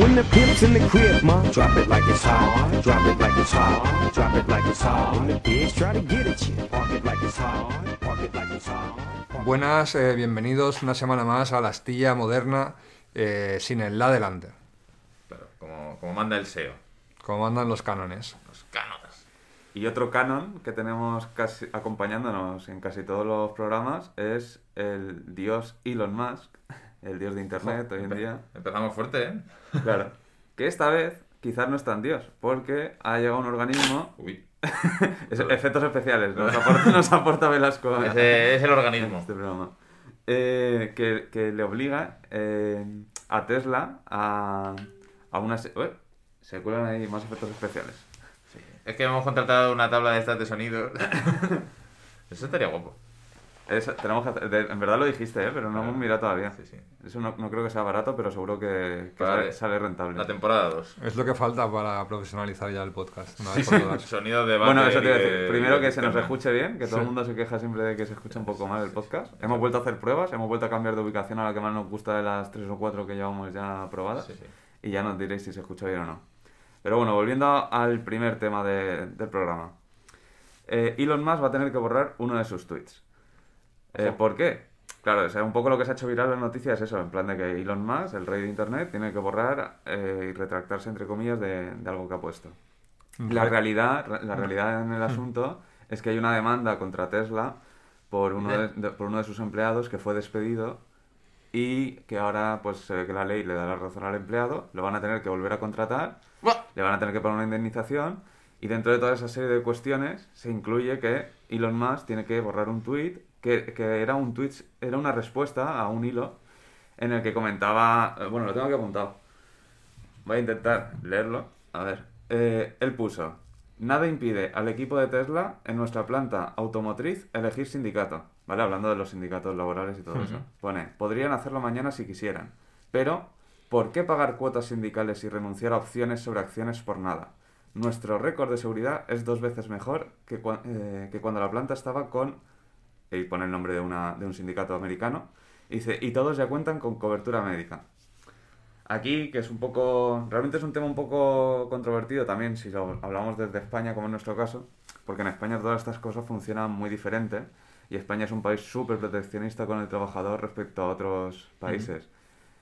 When the pimp's in the crib, ma, drop it like it's hot. Drop it like it's hot. Drop it like it's hot. When the pigs try to get at you, park it like it's hot. Park it like it's hot. Buenas, eh, bienvenidos una semana más a la astilla moderna eh, sin el la delante, Claro, como, como manda el SEO. como mandan los cánones. Los cánones. Y otro canon que tenemos casi acompañándonos en casi todos los programas es el dios Elon Musk, el dios de Internet hoy en día. Empezamos fuerte, ¿eh? Claro. Que esta vez quizás no es tan dios, porque ha llegado un organismo... Uy. es- efectos especiales, nos aporta, nos aporta Velasco a- Ese es el organismo. este programa. Eh, que, que le obliga eh, a Tesla a, a una... se- se cuelan ahí más efectos especiales. Sí. Es que hemos contratado una tabla de estas de sonido. Eso estaría guapo. Es- tenemos que hacer- de- en verdad lo dijiste, ¿eh? pero no hemos mirado todavía. Sí, sí. Eso no, no creo que sea barato, pero seguro que, que Vale. sale, sale rentable. La temporada 2. Es lo que falta para profesionalizar ya el podcast. una vez por. Sonido de Bueno, eso te iba a y decir. de- Primero de que se nos escuche bien, que todo el mundo se queja siempre de que se escucha un poco mal el podcast. Hemos vuelto a hacer pruebas, hemos vuelto a cambiar de ubicación a la que más nos gusta de las tres o cuatro que llevamos ya probadas. Sí, sí. Y ya nos diréis si se escucha bien o no. Pero bueno, volviendo al primer tema de- del programa. Eh, Elon Musk va a tener que borrar uno de sus tweets. Eh. ¿Por qué? Claro, o sea, un poco lo que se ha hecho viral en las noticias es eso, en plan de que Elon Musk, el rey de Internet, tiene que borrar eh, y retractarse, entre comillas, de, de algo que ha puesto. La Re- realidad, la realidad en el asunto es que hay una demanda contra Tesla por uno de, de- por uno de sus empleados que fue despedido y que ahora pues se ve que la ley le da la razón al empleado, lo van a tener que volver a contratar, le van a tener que poner una indemnización y dentro de toda esa serie de cuestiones se incluye que Elon Musk tiene que borrar un tweet que, que era un tweet, era una respuesta a un hilo en el que comentaba, eh, bueno, lo tengo aquí apuntado. Voy a intentar leerlo. A ver. Eh, él puso: Nada impide al equipo de Tesla en nuestra planta automotriz elegir sindicato. ¿Vale? Hablando de los sindicatos laborales y todo eso. Pone: Podrían hacerlo mañana si quisieran. Pero, ¿por qué pagar cuotas sindicales y renunciar a opciones sobre acciones por nada? Nuestro récord de seguridad es dos veces mejor que, eh, que cuando la planta estaba con. Y pone el nombre de, una, de un sindicato americano. Y dice: Y todos ya cuentan con cobertura médica. Aquí, que es un poco. Realmente es un tema un poco controvertido también, si lo hablamos desde España, como en nuestro caso, porque en España todas estas cosas funcionan muy diferente y España es un país súper proteccionista con el trabajador respecto a otros países.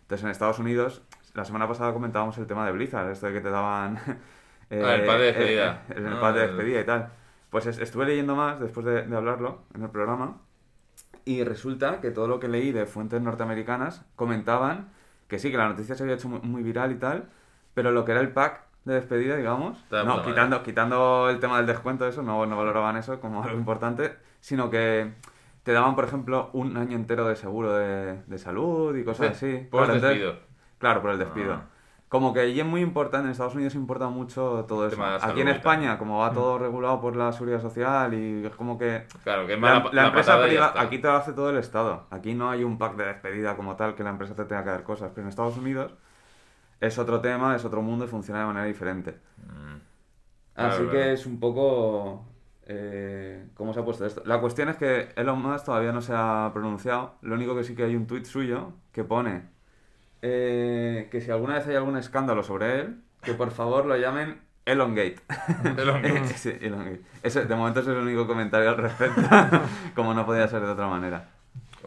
Entonces, en Estados Unidos, la semana pasada comentábamos el tema de Blizzard, esto de que te daban. eh, Ah, el pad de despedida. eh, el Ah, pad de el- despedida y tal. Pues es- estuve leyendo más después de, de hablarlo en el programa y resulta que todo lo que leí de fuentes norteamericanas comentaban que sí, que la noticia se había hecho muy, muy viral y tal, pero lo que era el pack de despedida, digamos, Está no, quitando, quitando el tema del descuento, eso, no, no valoraban eso como algo importante, sino que te daban, por ejemplo, un año entero de seguro de, de salud y cosas Sí, así. por Claro, entonces- despido. Claro, por el despido. Ah. Como que allí es muy importante, en Estados Unidos importa mucho todo eso. Aquí en. España, como va todo regulado por la seguridad social y es como que Claro, que es la, más la empresa privada, aquí te lo hace todo el Estado. Aquí no hay un pack de despedida como tal que la empresa te tenga que dar cosas. Pero en Estados Unidos es otro tema, es otro mundo y funciona de manera diferente. Mm. Así Claro, que es un poco... eh, ¿Cómo se ha puesto esto? La cuestión es que Elon Musk todavía no se ha pronunciado. Lo único que sí que hay un tuit suyo que pone eh, que si alguna vez hay algún escándalo sobre él, que por favor lo llamen Elongate. Elongate. sí, Elongate. Ese, de momento ese es el único comentario al respecto, como no podía ser de otra manera.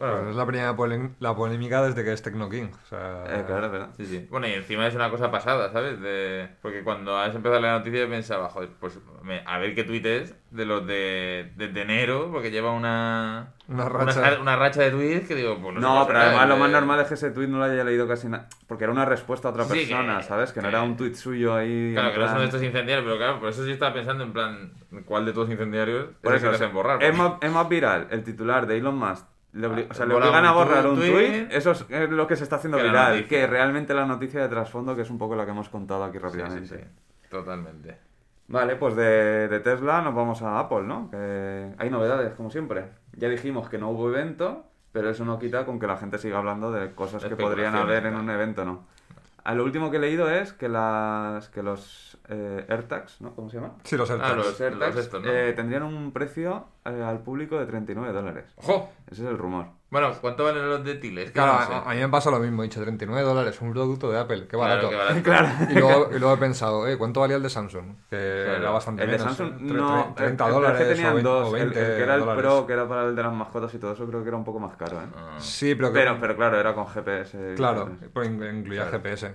Pues Bueno, es la primera la polémica desde que es Tecno King. O sea, Eh, claro, verdad. Sí, sí. Bueno, y encima es una cosa pasada, ¿sabes? De... Porque cuando has empezado a leer la noticia yo pensaba, joder, pues me- a ver qué tuit es de los de, desde enero, porque lleva una, Una racha. una, racha de tweets que digo, pues no, No, pero además lo de- más normal es que ese tweet no lo haya leído casi nada. Porque era una respuesta a otra Sí, persona, que- ¿sabes? Que no era un tweet suyo ahí. Claro, que no son plan- de estos incendiarios, pero claro, por eso sí estaba pensando en plan, ¿cuál de todos los incendiarios Por es el eso, que hacen borrar? es, más, es más viral el titular de Elon Musk. Le, obli- o sea, le obligan a borrar un tweet. Eso es, lo que se está haciendo que viral. Que realmente la noticia de trasfondo, que es un poco la que hemos contado aquí rápidamente. sí, sí, totalmente. Vale, pues de, de Tesla nos vamos a Apple, ¿no? Que hay novedades, como siempre. Ya dijimos que no hubo evento, pero eso no quita con que la gente siga hablando de cosas que podrían haber en un evento, ¿no? A lo último que he leído es que las que los eh, AirTags, ¿no? ¿Cómo se llama? Sí, los AirTags. Ah, los- Los AirTags estos, ¿no? eh, tendrían un precio eh, al público de 39 dólares. ¡Ojo! Ese es el rumor. Bueno, ¿cuánto valen los de Tile? Es que Claro, no sé. a, a mí me pasa lo mismo, he dicho 39 dólares, un producto de Apple, qué Claro, barato. qué barato. Claro. Y, luego, y luego he pensado, eh, ¿cuánto valía el de Samsung? Que Claro. era bastante El de menos. Samsung, tre- no. tre- 30 el- el- dólares el que tenían o 20, dos. o el- 20 el, que era el dólares. Pro, que era para el de las mascotas y todo eso, creo que era un poco más caro, ¿eh? Ah. Sí, pero, que- Pero, pero claro, era con GPS. claro, pues in- incluía Claro. GPS.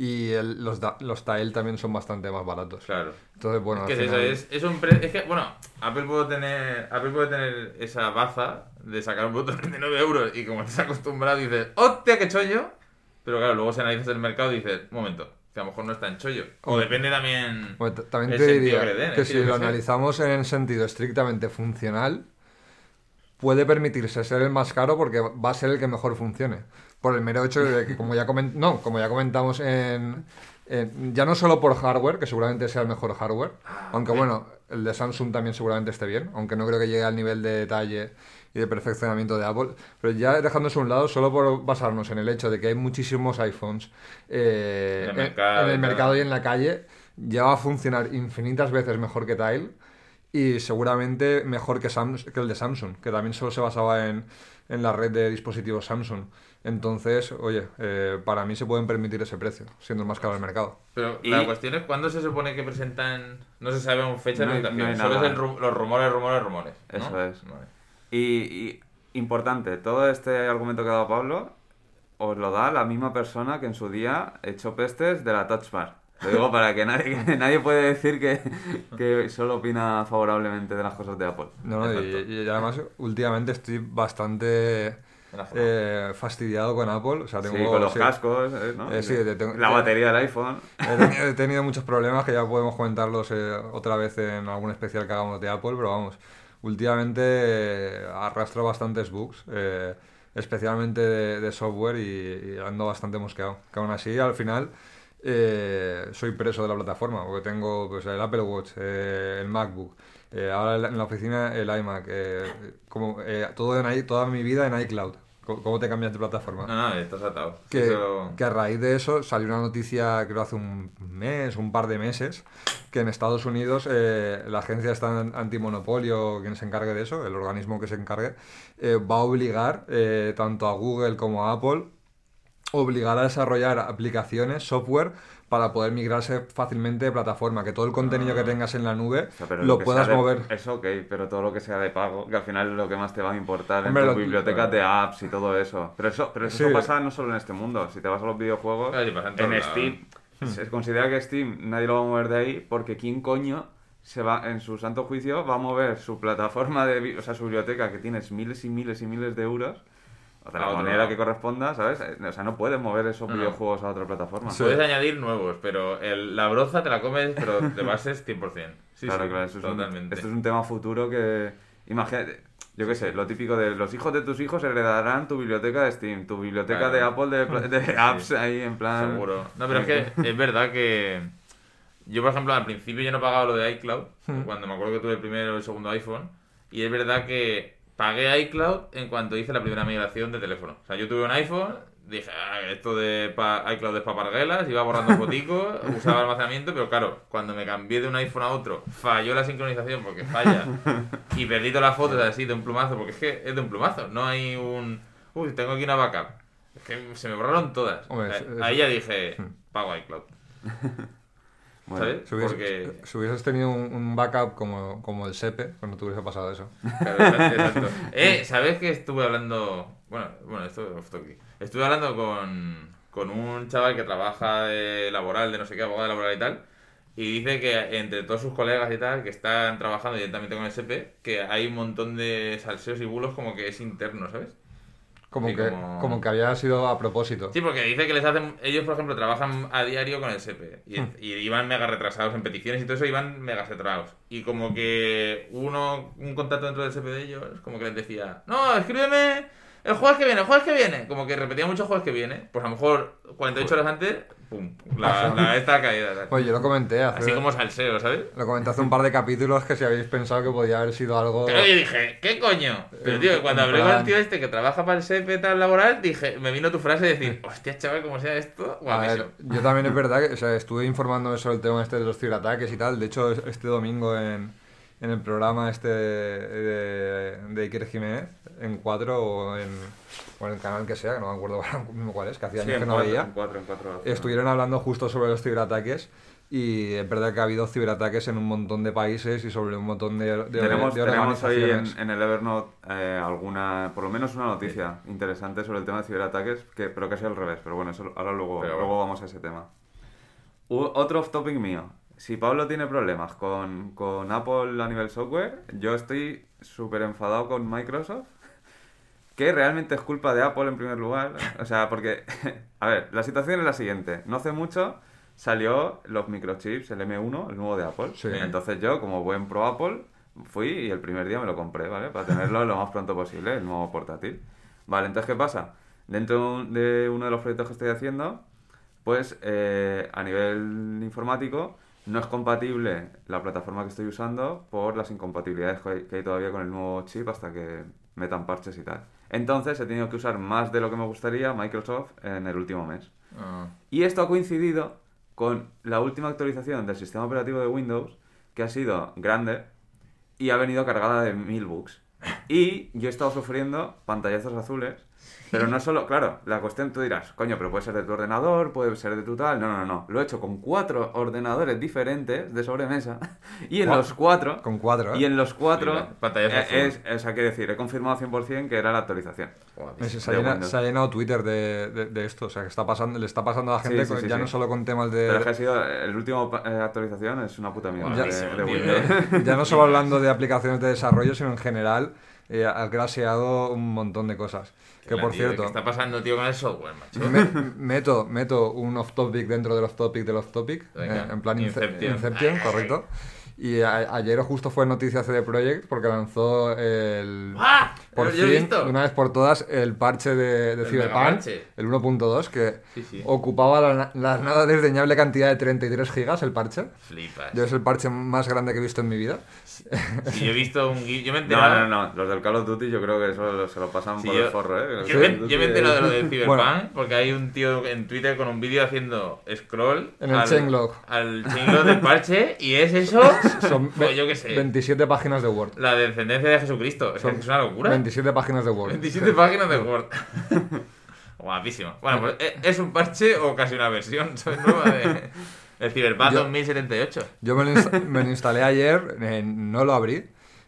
Y el- los, da- los Tile también son bastante más baratos. Claro. Entonces, bueno, es que eso, final- es, es un pre- es que, bueno, Apple puede tener Apple puede tener esa baza de sacar un producto de 39 euros y como estás acostumbrado dices, ¡hostia, qué chollo! Pero claro, luego si analizas el mercado dices, un momento, que a lo mejor no es tan chollo. O depende también Bueno, también te diría que den, que si lo sé. analizamos en sentido estrictamente funcional, puede permitirse ser el más caro porque va a ser el que mejor funcione. Por el mero hecho de que, como ya, comen- no, como ya comentamos en, en- Ya no solo por hardware, que seguramente sea el mejor hardware, aunque bueno, el de Samsung también seguramente esté bien, aunque no creo que llegue al nivel de detalle y de perfeccionamiento de Apple, pero ya dejándose a un lado, solo por basarnos en el hecho de que hay muchísimos iPhones eh, En el en- mercado en y el mercado y en la calle, ya va a funcionar infinitas veces mejor que Tile y seguramente mejor que, Sam- que el de Samsung, que también solo se basaba en, en la red de dispositivos Samsung. Entonces, oye, eh, para mí se pueden permitir ese precio, siendo el más caro del mercado. Pero Y- la cuestión es cuándo se supone que presentan. No se sabe aún fecha No de presentación. no Solo es el ru- los rumores, rumores, rumores. ¿no? Eso es. Vale. Y, y importante, todo este argumento que ha dado Pablo os lo da la misma persona que en su día echó pestes de la Touch Bar. Lo digo para que nadie, que nadie puede decir que, que solo opina favorablemente de las cosas de Apple. No, no, y, y además últimamente estoy bastante eh, fastidiado con Apple. O sea, tengo, sí, con los sí, cascos, eh, ¿no? Eh, sí, te tengo- la te- batería del iPhone. He tenido, he tenido muchos problemas que ya podemos comentarlos eh, otra vez en algún especial que hagamos de Apple, pero vamos, últimamente eh, arrastro bastantes bugs, eh, especialmente de, de software y, y ando bastante mosqueado. Que aún así, al final, eh, soy preso de la plataforma, porque tengo pues, el Apple Watch, eh, el MacBook, eh, ahora en la- oficina el iMac, eh, como, eh, todo en, toda mi vida en iCloud. ¿Cómo te cambias de plataforma? No, no, estás atado. que, Eso- que a raíz de eso salió una noticia, creo hace un mes, un par de meses, que en Estados Unidos eh, la agencia está en- antimonopolio, quien se encargue de eso, el organismo que se encargue, eh, va a obligar eh, tanto a Google como a Apple, obligar a desarrollar aplicaciones, software, para poder migrarse fácilmente de plataforma, que todo el contenido que tengas en la nube O sea, pero lo puedas de- mover. Eso ok, pero todo lo que sea de pago, que al final es lo que más te va a importar Hombre, en tus bibliotecas de apps y todo eso. Pero eso, pero eso Sí. pasa no solo en este mundo. Si te vas a los videojuegos, en en. Steam, se considera que Steam nadie lo va a mover de ahí porque quién coño se va, en su santo juicio, va a mover su plataforma de, o sea, su biblioteca que tienes miles y miles y miles de euros, o de A la manera lado. que corresponda, ¿sabes? Eh, O sea, no puedes mover esos No, videojuegos a otra plataforma. Sí. Puedes añadir nuevos, pero el- la broza te la comes, pero de bases 100%. Sí, claro, sí, claro, eso es un- totalmente. esto es un tema futuro que. Imagínate, yo qué sé, lo típico de los hijos de tus hijos heredarán tu biblioteca de Steam, tu biblioteca Claro. de Apple de, pla- de Sí. apps ahí en plan. Seguro. No, pero es que es verdad que. Yo, por ejemplo, al principio yo no pagaba lo de iCloud, Hmm. cuando me acuerdo que tuve el primero o el segundo iPhone. Y es verdad que pagué iCloud en cuanto hice la primera migración de teléfono. O sea, yo tuve un iPhone, dije, ah, esto de pa- iCloud es para parguelas, iba borrando foticos, usaba almacenamiento, pero claro, cuando me cambié de un iPhone a otro, falló la sincronización porque falla. y perdí todas las fotos así de un plumazo, porque es que es de un plumazo, no hay un. Uy, tengo aquí una backup. Es que se me borraron todas. Hombre, es- es- Ahí ya dije, pago iCloud. Bueno, ¿Sabes? Si hubieses, Porque. si hubieses tenido un, un backup como, como el SEPE, cuando te hubiese pasado eso. Claro, exacto. Eh, ¿sabes que estuve hablando? Bueno, bueno, esto es. Estuve hablando con, con un chaval que trabaja de laboral, de no sé qué, abogado laboral y tal. Y dice que entre todos sus colegas y tal, que están trabajando directamente con el SP, que hay un montón de salseos y bulos como que es interno, ¿sabes? Como, Sí, que, como- como que había sido a propósito. Sí, porque dice que les hacen. Ellos, por ejemplo, trabajan a diario con el SEPE. Y, y iban mega retrasados en peticiones y todo eso, iban mega retrasados. Y como que uno, un contacto dentro del SEPE de ellos, como que les decía: No, escríbeme el jueves que viene, el jueves que viene. Como que repetía mucho jueves que viene. Pues a lo mejor 48 horas antes, pum, la, la esta caída. tal. Pues yo lo comenté hace, Así como salseo, ¿sabes? lo comenté hace un par de capítulos que si habéis pensado que podía haber sido algo... Claro, yo dije, ¿qué coño? Pero tío, cuando hablé con el tío este que trabaja para el SEPE tal laboral, dije, me vino tu frase de decir, hostia, chaval, como sea esto, A ver, guapísimo. yo también es verdad que o sea, estuve informándome sobre el tema este de los ciberataques y tal. De hecho, es- este domingo en, en el programa este de, de Iker Jiménez, en 4 o en, o en el canal que sea, que no me acuerdo ahora mismo cuál es, que hacía Sí, años que no cuatro, veía, en cuatro, en cuatro. estuvieron hablando justo sobre los ciberataques. Y es verdad que ha habido ciberataques en un montón de países y sobre un montón de, de, tenemos, de tenemos ahí en, el Evernote eh, alguna, por lo menos una noticia interesante sobre el tema de ciberataques, que, pero que sido al revés. Pero bueno, eso ahora luego, Pero luego vamos a ese tema. U- otro off topic mío. Si Pablo tiene problemas con, con Apple a nivel software, yo estoy súper enfadado con Microsoft. Que realmente es culpa de Apple en primer lugar. O sea, porque, a ver, la situación es la siguiente. No hace mucho salió los microchips, el M1, el nuevo de Apple. Sí. Entonces yo, como buen pro Apple, fui y el primer día me lo compré, ¿vale? Para tenerlo lo más pronto posible, el nuevo portátil. Vale, entonces, ¿qué pasa? Dentro de uno de los proyectos que estoy haciendo, pues eh, a nivel informático no es compatible la plataforma que estoy usando por las incompatibilidades que hay, todavía con el nuevo chip hasta que metan parches y tal. Entonces he tenido que usar más de lo que me gustaría Microsoft en el último mes. Ah. Y esto ha coincidido con la última actualización del sistema operativo de Windows, que ha sido grande y ha venido cargada de mil bugs. Y yo he estado sufriendo pantallazos azules, pero no solo, claro, la cuestión tú dirás, coño, pero puede ser de tu ordenador, puede ser de tu tal. No, no, no. Lo he hecho con cuatro ordenadores diferentes de sobremesa y en Guau. los cuatro. Con cuatro, ¿eh? Y en los cuatro. Sí, la- pantallazo eh, es, es, hay que decir, he confirmado 100% que era la actualización. Joder. Se, se ha de llena- Windows. se ha llenado Twitter de, de- de esto, o sea, que está pasando, le está pasando a la gente sí, con- sí, ya sí. no solo con temas de... Pero es que ha sido el último eh, actualización es una puta mierda Ya- de, ya no solo hablando de aplicaciones de desarrollo, sino en general, eh, ha graseado un montón de cosas. Que por tío, cierto, ¿Qué está pasando, tío, con el software, macho? me- meto, meto un off-topic dentro del off-topic del off-topic, eh, en plan Ince- Inception. Inception, correcto. Y a- ayer justo fue noticia CD Projekt porque lanzó el... ¡Ah! Por fin, visto. de una vez por todas, el parche de, de El Cyberpunk, el 1.2, que Sí, sí. ocupaba la, la nada desdeñable cantidad de 33 gigas el parche. Flipas. Yo es el parche más grande que he visto en mi vida. Sí, yo he visto un. Yo me No, no, no, los del Call of Duty yo creo que eso se lo pasan Sí, por yo- el forro, ¿eh? Yo, me, yo me he enterado de lo del Cyberpunk Bueno. porque hay un tío en Twitter con un vídeo haciendo scroll En el al, changelog. al changelog del parche y es eso. Son pues ve- yo qué sé. 27 páginas de Word. La descendencia de Jesucristo. Es, que es una locura. 27 páginas de Word. 27 páginas de Word. Guapísimo. Bueno, pues ¿e- ¿es un parche o casi una versión soy nueva de el Cyberpunk Yo- 2078? Yo me lo, insta- me lo instalé ayer, eh, no lo abrí,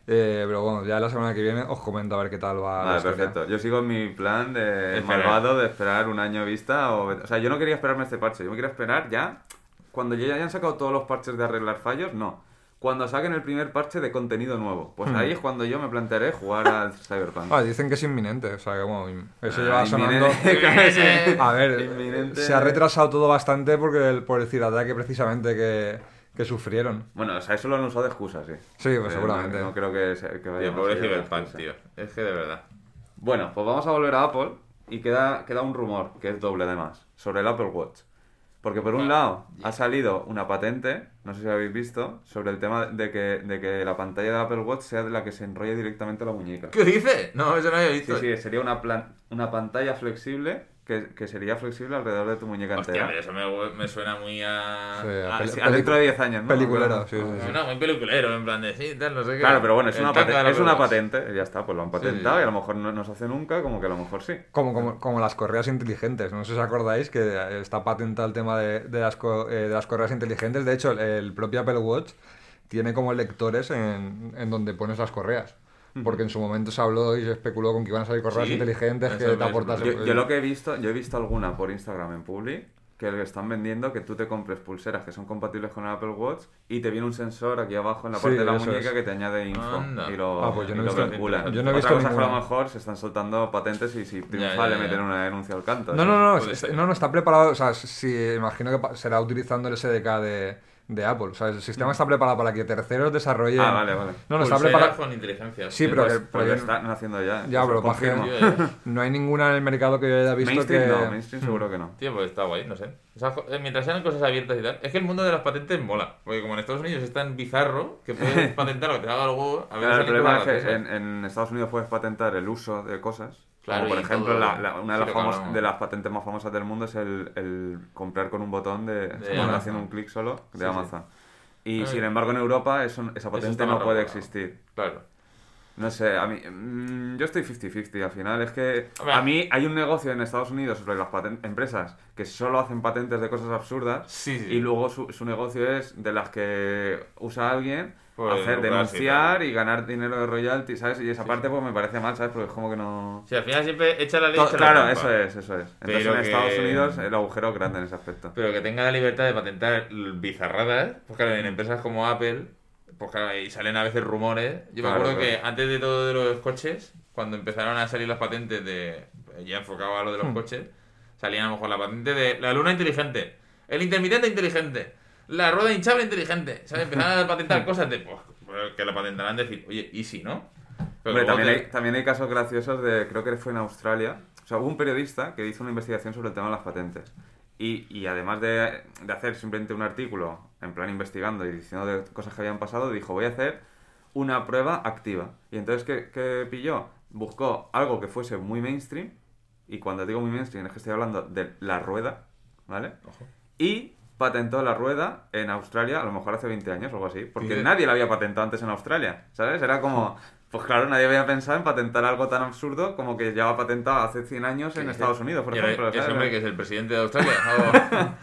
eh, pero bueno, ya la semana que viene os comento a ver qué tal va. Vale, perfecto. Yo sigo en mi plan de malvado de esperar un año vista. O, o sea, yo no quería esperarme este parche. Yo me quería esperar ya. Cuando ya hayan sacado todos los parches de arreglar fallos, no. Cuando saquen el primer parche de contenido nuevo. Pues Hmm. ahí es cuando yo me plantearé jugar al Cyberpunk. Ah, dicen que es inminente, o sea que bueno, eso Ah, lleva sonando. inminente. Sí. A ver, Inminente. se ha retrasado todo bastante porque el, por el ciberataque precisamente que, que sufrieron. Bueno, o sea, eso lo han usado de excusa, sí. Sí, pues Eh, seguramente. No, no creo que, que vaya Tío, pobre Cyberpunk, tío. Es que de verdad. Bueno, pues vamos a volver a Apple y queda, queda un rumor, que es doble además, sobre el Apple Watch. Porque por un lado ha salido una patente, no sé si habéis visto, sobre el tema de que, de que la pantalla del Apple Watch sea de la que se enrolla directamente a la muñeca. ¿Qué dice? No, eso no había Sí, visto. sí, sería una, plan- una pantalla flexible que, que sería flexible alrededor de tu muñeca Hostia, entera. eso me, me suena muy a. Sí, a dentro de 10 años, ¿no? Peliculero, sí, sí, sí. Suena muy peliculero, en plan de sí, tal, no sé qué. Claro, pero bueno, es una, paten- es una patente, ya está, pues lo han patentado sí. y a lo mejor no nos hace nunca, como que a lo mejor sí. Como, como, como las correas inteligentes. No sé si os acordáis que está patentado el tema de, de las, co- eh, de las correas inteligentes. De hecho, el, el propio Apple Watch tiene como lectores en, en donde pones las correas. Porque en su momento se habló y se especuló con que iban a salir correas Sí, inteligentes que te aportas. Yo, yo lo que he visto, yo he visto alguna por Instagram en Publi que le están vendiendo que tú te compres pulseras que son compatibles con el Apple Watch y te viene un sensor aquí abajo en la Sí, parte de la muñeca es. que te añade info Anda. y lo, Ah, pues yo no y he lo visto- calcula. yo no he Otra visto cosa es que a lo mejor se están soltando patentes y si triunfa ya, meten una denuncia al canto. No, ¿sí? no, no, está- ser. no, no, está preparado, o sea, sí, imagino que será utilizando el SDK de, de Apple, o sea, el sistema está preparado para que terceros desarrollen... Ah, vale, vale. No, no, está preparado... con inteligencia. Sí, pero Pues, que- pues pero ya que- están haciendo ya. Ya, pero confirmo. No hay ninguna en el mercado que yo haya visto Mainstream que... no, mainstream seguro que no. Tío, pues está guay, no sé. O sea, eh, mientras sean cosas abiertas y tal. Es que el mundo de las patentes mola. Porque como en Estados Unidos es tan bizarro que puedes patentar lo que te haga huevo. A ver Claro, el problema es que en Estados Unidos puedes patentar el uso de cosas. Claro, como por ejemplo, la- la- una de las, famos- de patentes más famosas del mundo es el, el comprar con un botón de, haciendo un clic solo de Sí, sí. Amazon. Y sin embargo en Europa eso- esa patente no puede existir. Claro. No sé, a mí. mm, yo estoy 50-50. Al final es que. Hombre. A mí hay un negocio en Estados Unidos sobre las empresas que solo hacen patentes de cosas absurdas. Sí. Y luego su, su negocio es de las que usa alguien. Pues hacer denunciar y, ganar dinero de royalty, ¿sabes? Y esa Sí, parte sí. pues me parece mal, ¿sabes? Porque es como que no... Si al final siempre echa la ley. Echa la claro, eso es, eso es. Entonces Pero en que- Estados Unidos el agujero es grande en ese aspecto. Pero que tenga la libertad de patentar bizarradas, pues claro, en empresas como Apple, pues claro, y salen a veces rumores. Yo me acuerdo claro. que antes de todo de los coches, cuando empezaron a salir las patentes de. ya enfocado a lo de los coches, salían a lo mejor la patente de la luna inteligente, el intermitente inteligente, la rueda hinchable inteligente. ¿Sabes? Empezaron a patentar cosas de. Pues, que la patentarán decir, oye, ¿y si no? Pero Hombre, también, te- hay, también hay casos graciosos de, creo que fue en Australia, o sea, hubo un periodista que hizo una investigación sobre el tema de las patentes. Y, y además de, de hacer simplemente un artículo, en plan investigando y diciendo de cosas que habían pasado, dijo, voy a hacer una prueba activa. Y entonces, ¿qué, qué pilló? Buscó algo que fuese muy mainstream, y cuando digo muy mainstream es que estoy hablando de la rueda, ¿vale? Ojo. Y patentó la rueda en Australia, a lo mejor hace 20 años o algo así, porque Sí. nadie la había patentado antes en Australia, ¿sabes? Era como, pues claro, nadie había pensado en patentar algo tan absurdo como que ya va patentado hace 100 años en Sí, Estados. Unidos, por ejemplo. hombre que es el presidente de Australia.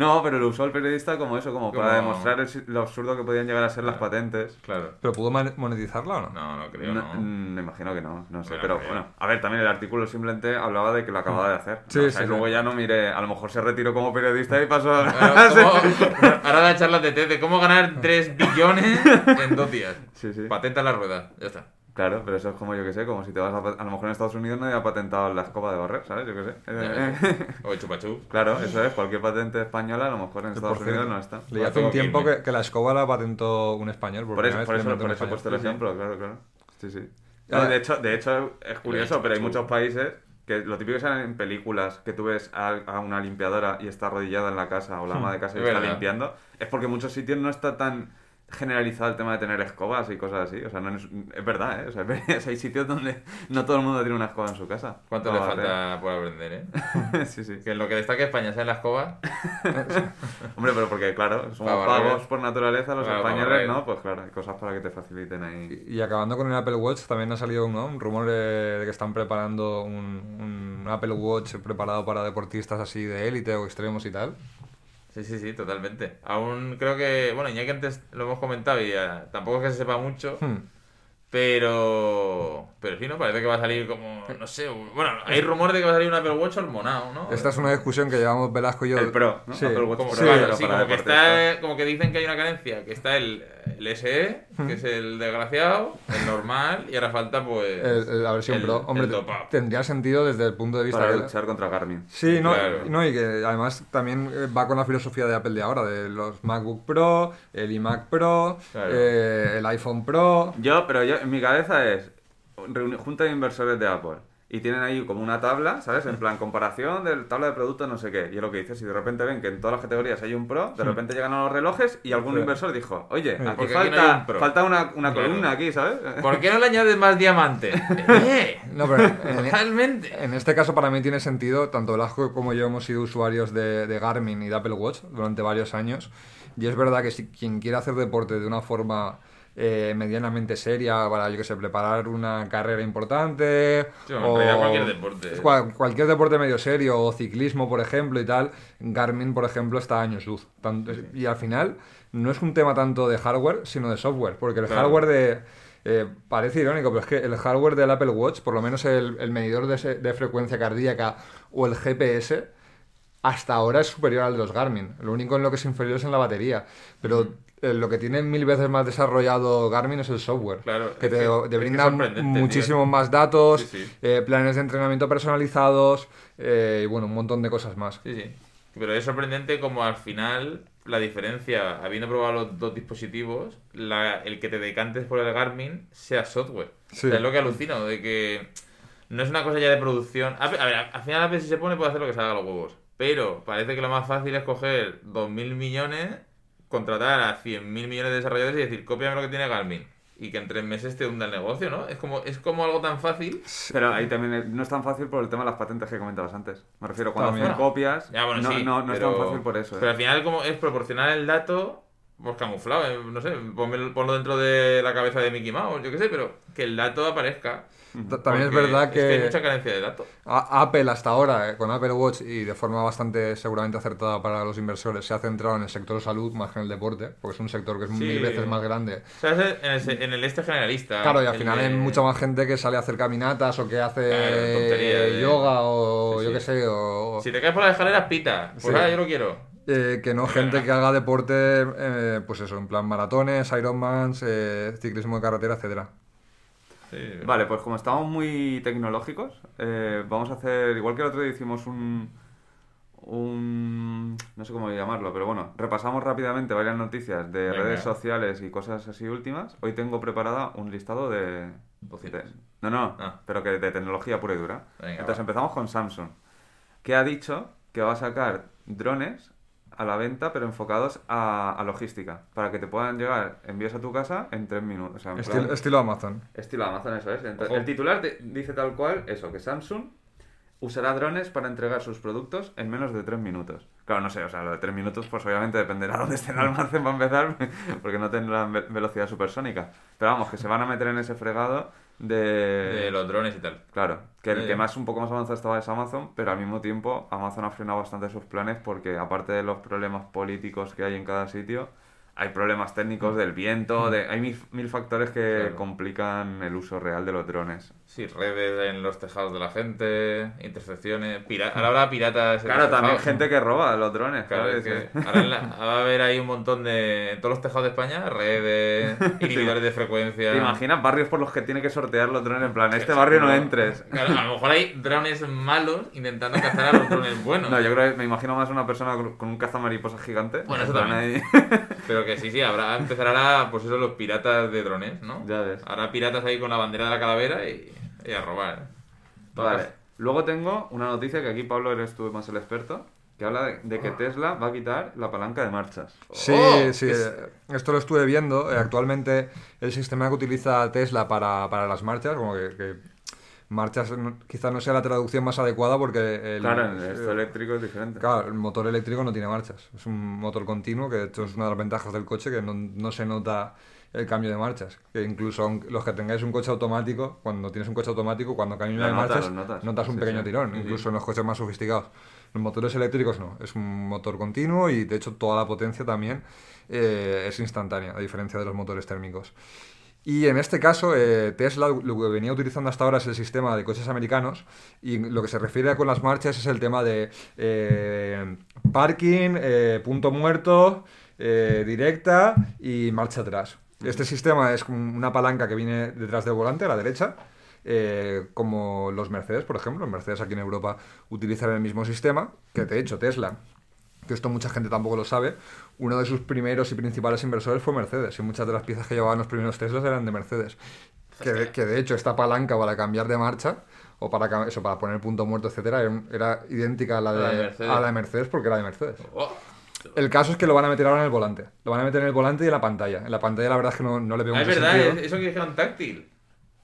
No, pero lo usó el periodista como eso, como, para Como- demostrar el- lo absurdo que podían llegar a ser las patentes. claro. ¿Pero pudo monetizarla o no? No, no creo, No, no. mm, me imagino que no, no sé, Bueno, pero creo. bueno, a ver, también el artículo simplemente hablaba de que lo acababa de hacer. Sí, ¿no? O sea, sí, y luego sí. ya no miré, a lo mejor se retiró como periodista y pasó a... Ahora, ¿cómo- ahora la charla de TED de cómo ganar 3 billones en dos días. Sí, sí. Patenta la rueda, ya está. Claro, pero eso es como yo que sé, como si te vas a... A lo mejor en Estados Unidos nadie ha patentado la escoba de barrer, ¿sabes? Yo que sé. O el chupachú. claro, eso es, cualquier patente española a lo mejor en Estados Unidos no está. Leí hace un tiempo que, que la escoba la patentó un español. Por, Por eso, por eso, por eso he puesto el Sí, sí. ejemplo, claro, claro. Sí, sí. Ah. No, de, hecho, de hecho, es curioso, pero hay muchos países que lo típico que salen en películas que tú ves a, a una limpiadora y está arrodillada en la casa o la ama de casa y Es está verdad. limpiando, es porque en muchos sitios no está tan generalizado el tema de tener escobas y cosas así. O sea, no es, es verdad, ¿eh? O sea, sea, hay sitios donde no todo el mundo tiene una escoba en su casa. ¿Cuánto No, le falta por aprender, eh? sí, sí. Que lo que destaca España sea en la escoba. Hombre, pero porque, claro, somos Para barrer. pagos por naturaleza los Claro, españoles, barrer. ¿no? Pues claro, hay cosas para que te faciliten ahí. Y acabando con el Apple Watch, también ha salido ¿no? un rumor de, de que están preparando un, un Apple Watch preparado para deportistas así de élite o extremos y tal. Sí, sí, sí, totalmente. Aún creo que, bueno, ya que antes lo hemos comentado y eh, tampoco es que se sepa mucho, Hmm. Pero pero sí, ¿no? Parece que va a salir como, no sé, bueno, hay rumores de que va a salir un Apple Watch hormonado, ¿no? Esta es una discusión que llevamos Velasco y yo. El Pro, ¿no? Sí. Apple Watch Como, Pro, Sí, claro, como que está, como que dicen que hay una carencia, que está el, el SE, que es el desgraciado, el normal, y ahora falta pues El- el- la versión el- Pro. Hombre, tendría sentido desde el punto de vista Para de... luchar contra Garmin. Sí, no, Claro. no, y que además también eh, va con la filosofía de Apple de ahora, de los MacBook Pro, el iMac Pro, Claro. eh, el iPhone Pro. Yo, pero yo, en mi cabeza es junta de inversores de Apple. Y tienen ahí como una tabla, ¿sabes? En plan, comparación del tabla de productos, no sé qué. Y es lo que dices, si de repente ven que en todas las categorías hay un Pro, de repente llegan a los relojes y algún Sí. inversor dijo, oye, aquí no falta, un Pro. falta una, una Claro. columna aquí, ¿sabes? ¿Por qué no le añades más diamante? ¡Eh! No, pero en, Totalmente. en este caso para mí tiene sentido, tanto Velasco como yo hemos sido usuarios de, de Garmin y de Apple Watch durante varios años. Y es verdad que si quien quiere hacer deporte de una forma eh, medianamente seria para, yo que sé, preparar una carrera importante. Sí, realidad cualquier deporte. cual- cualquier deporte medio serio, o ciclismo, por ejemplo, y tal. Garmin, por ejemplo, está a años luz. Tanto- y al final, no es un tema tanto de hardware, sino de software. Porque el Claro. hardware de. eh, parece irónico, pero es que el hardware del Apple Watch, por lo menos el, el medidor de, de frecuencia cardíaca o el GPS, hasta ahora es superior al de los Garmin. Lo único en lo que es inferior es en la batería. Pero eh, lo que tiene mil veces más desarrollado Garmin es el software. Claro, que es te, te es brinda tío. muchísimos más datos, Sí, sí. eh, planes de entrenamiento personalizados eh, y bueno, un montón de cosas más. Sí, sí. Pero es sorprendente como al final la diferencia, habiendo probado los dos dispositivos, la- el que te decantes por el Garmin sea software. Sí. O sea, es lo que alucino, de que no es una cosa ya de producción. A ver, a ver, al final Apple si se pone puede hacer lo que se haga a los huevos. Pero parece que lo más fácil es coger 2.000 millones, contratar a 100.000 millones de desarrolladores y decir, cópiame lo que tiene Garmin. Y que en tres meses te hunda el negocio, ¿no? Es como, es como algo tan fácil. Pero ahí también no es tan fácil por el tema de las patentes que comentabas antes. Me refiero, cuando También. hacen copias, Ya, bueno, no, sí. no, no pero, es tan fácil por eso. ¿eh? Pero al final como es proporcionar el dato pues camuflado, eh, no sé, ponme- ponlo dentro de la cabeza de Mickey Mouse, yo qué sé, pero que el dato aparezca. Ta- También es verdad que, hay mucha carencia de datos. Apple hasta ahora, eh, con Apple Watch y de forma bastante seguramente acertada para los inversores, se ha centrado en el sector salud más que en el deporte, porque es un sector que es Sí. mil veces más grande. O sea, es en el, se- en el este generalista. Claro, y al final de- hay mucha más gente que sale a hacer caminatas o que hace Claro, tonterías de- yoga o Sí, yo sí. qué sé, o, Si te caes por las escaleras, pita. Pues ahora yo lo quiero. eh, que no gente que haga deporte, eh, pues eso, en plan maratones, Ironmans, eh, ciclismo de carretera, etcétera. Sí, Vale, pues como estamos muy tecnológicos, eh, vamos a hacer, igual que el otro día hicimos un, un... no sé cómo llamarlo, pero bueno, repasamos rápidamente varias noticias de Venga. redes sociales y cosas así últimas. Hoy tengo preparada un listado de... No, no, Ah. pero que de tecnología pura y dura. Venga, Entonces va. empezamos con Samsung, que ha dicho que va a sacar drones a la venta, pero enfocados a, a logística, para que te puedan llegar envíos a tu casa en tres minutos. O sea, en Estil- plan- estilo Amazon. Estilo Amazon, eso es. Entonces, el titular te- dice tal cual eso, que Samsung usará drones para entregar sus productos en menos de 3 minutos. Claro, no sé, o sea, lo de 3 minutos pues obviamente dependerá de dónde esté el almacén para empezar, porque no tendrán ve- velocidad supersónica. Pero vamos, que se van a meter en ese fregado de... De los drones y tal. Claro, que el que más un poco más avanzado estaba es Amazon, pero al mismo tiempo Amazon ha frenado bastante sus planes porque aparte de los problemas políticos que hay en cada sitio, hay problemas técnicos del viento, de, hay mil, mil factores que Mm. Claro. complican el uso real de los drones. Sí, redes en los tejados de la gente, intersecciones, pira- ahora habrá piratas. en Claro, los también tejados. gente que roba los drones. Claro, claro, es que ahora va a haber ahí un montón de. En todos los tejados de España, redes, inhibidores de frecuencia. ¿Te imaginas barrios por los que tiene que sortear los drones en plan, este barrio no entres? Claro, a lo mejor hay drones malos intentando cazar a los drones buenos. No, yo creo que me imagino más una persona con un cazamariposa gigante. Bueno, eso también. ahí- Pero que sí, sí, habrá, empezará pues eso, los piratas de drones, ¿no? Ya ves. Habrá piratas ahí con la bandera de la calavera y, y a robar. Vale. Luego tengo una noticia que aquí, Pablo, eres tú más el experto, que habla de, de que Tesla va a quitar la palanca de marchas. Sí, Oh, sí, eh, esto lo estuve viendo. Eh, Actualmente el sistema que utiliza Tesla para, para las marchas, como que, que marchas no- quizás no sea la traducción más adecuada porque el, Claro, esto eh, eléctrico es diferente. claro, el motor eléctrico no tiene marchas. Es un motor continuo, que de hecho es una de las ventajas del coche, que no, no se nota el cambio de marchas. Que incluso los que tengáis un coche automático, cuando tienes un coche automático, cuando cambia Lo de marchas, notas. un Sí, pequeño sí. tirón, Sí, incluso en los coches más sofisticados. Los motores eléctricos no, es un motor continuo y de hecho toda la potencia también eh, es instantánea, a diferencia de los motores térmicos. Y en este caso, eh, Tesla lo que venía utilizando hasta ahora es el sistema de coches americanos y lo que se refiere con las marchas es el tema de eh, parking, punto muerto, directa y marcha atrás. Este sistema es una palanca que viene detrás del volante, a la derecha, eh, como los Mercedes, por ejemplo. Los Mercedes aquí en Europa utilizan el mismo sistema, que de hecho Tesla que esto mucha gente tampoco lo sabe, uno de sus primeros y principales inversores fue Mercedes, y muchas de las piezas que llevaban los primeros Teslas eran de Mercedes. Que de, que de hecho esta palanca para cambiar de marcha, o para, eso, para poner punto muerto, etcétera, era, era idéntica a la, de, A la de Mercedes. a la de Mercedes porque era de Mercedes. Oh, El caso es que lo van a meter ahora en el volante. Lo van a meter en el volante y en la pantalla. En la pantalla la verdad es que no, no le veo ah, es mucho verdad, sentido. es- eso que dijeron táctil,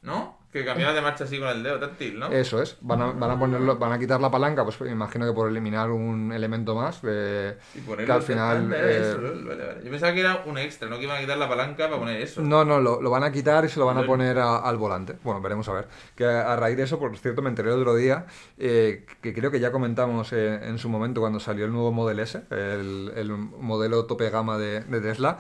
¿no? Que cambiaba de marcha así con el dedo táctil, ¿no? Eso es, van a, van a ponerlo, van a quitar la palanca, pues me imagino que por eliminar un elemento más, eh, Y ponerlo que al final... eh, eso, vale, vale. Yo pensaba que era un extra, no que iban a quitar la palanca para poner eso. No, no, lo, lo van a quitar y se lo van a poner a- al volante. Bueno, veremos a ver. Que a, raíz de eso, por cierto, me enteré el otro día, eh, que creo que ya comentamos en su momento cuando salió el nuevo Model S, el, el modelo tope gama de, de Tesla,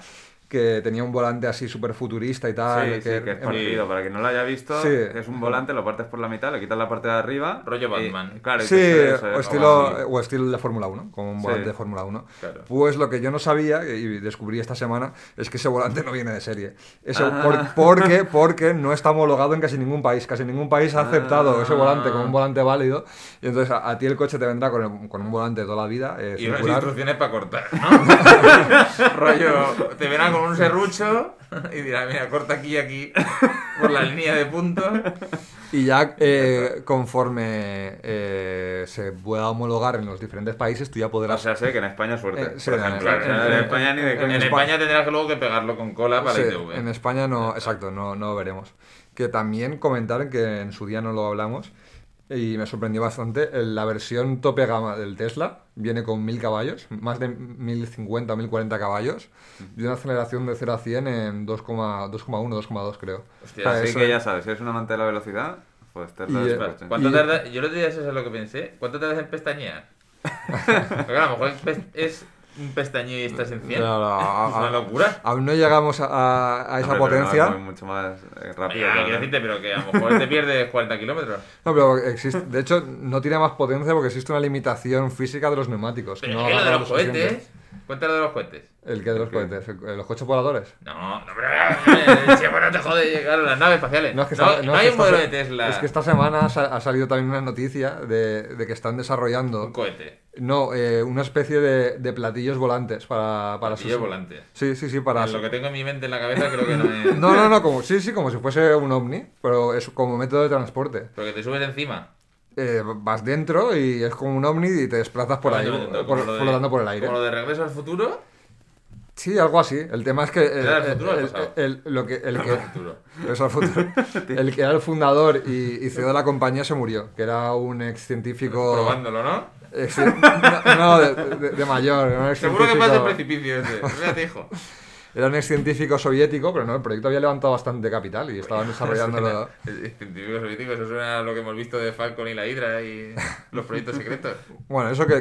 que tenía un volante así súper futurista y tal. Sí, sí, que es partido. Para quien no lo haya visto, Sí. es un volante, lo partes por la mitad, le quitas la parte de arriba. Rollo y- Batman. claro, y Sí, te sale eso, o ¿eh? estilo, Así. o estilo de Fórmula 1, como un Sí. volante de Fórmula 1. Claro. Pues lo que yo no sabía y descubrí esta semana es que ese volante no viene de serie. Eso, Ah. por- porque, porque no está homologado en casi ningún país. Casi ningún país ha aceptado Ah. ese volante como un volante válido. Y entonces a, a ti el coche te vendrá con, el- con un volante de toda la vida. eh, Y unas circular. instrucciones para cortar, ¿no? Rollo, te verán con un serrucho y dirán, mira, corta aquí y aquí por la línea de puntos. Y ya eh, conforme eh, se pueda homologar en los diferentes países, tú ya O podrás... sea, sé que en España suerte. Eh, sí, por en- ejemplo. en- O sea, en, en- España ni de en- En, coña. España tendrás que luego que pegarlo con cola para Sí, ITV. en España no, exacto, no, no lo veremos. Que también comentar, que en su día no lo hablamos, y me sorprendió bastante. El- La versión tope gama del Tesla viene con 1000 caballos, más de 1050 o 1040 caballos, y una aceleración de 0 a 100 en 2,1, 2,2 creo. Hostia, O sea, Así que ya sabes, si eres un amante de la velocidad, pues Tesla Y, es eh. ¿Cuánto Y- tarda? Yo otro día eso es lo que pensé. ¿Cuánto tardas en pestañear? Porque a lo mejor es, es un pestañeo y estás en 100. No, no, a- es una locura. Aún no llegamos a, a- esa no, potencia. es muy- mucho más rápido. Ya, quiero decirte, pero que a lo mejor te pierdes 40 kilómetros. No, pero existe, de hecho, no tiene más potencia porque existe una limitación física de los neumáticos. que Pero no es que lo de los cohetes. Cuéntalo de los cohetes. ¿El que de los cohetes? ¿El- ¿Los coches voladores? No, no, pero. Chico, no te jode llegar a las naves espaciales. No, es que está- no es hay que un modelo de Tesla. Es que esta semana ha salido también una noticia de, de que están Un desarrollando cohete. no, eh, una especie de, de platillos volantes para, para Platillo sus- volante. Sí, sí, sí, para... Lo que tengo en mi mente en la cabeza creo que no es. No, no, no, como, sí, sí, como si fuese un ovni, pero es como método de transporte. Porque te subes encima. Eh, vas dentro y es como un ovni y te desplazas por ahí, por- lo de- flotando por el aire. Como lo de regreso al futuro. Sí, algo así. El tema es que... el- ¿Era el el- futuro el el- el- lo que, el que, futuro. Eso al futuro. El que era el fundador y, y CEO de la compañía se murió, que era un ex científico. Probándolo, ¿no? ex- no, no, de, de- de mayor. Seguro que pasa el precipicio ese. Fíjate, hijo. Era un ex científico soviético, pero no, el proyecto había levantado bastante capital y estaban desarrollándolo. Científico soviético, eso suena a lo que hemos visto de Falcon y la Hydra y los proyectos secretos. Bueno, eso que,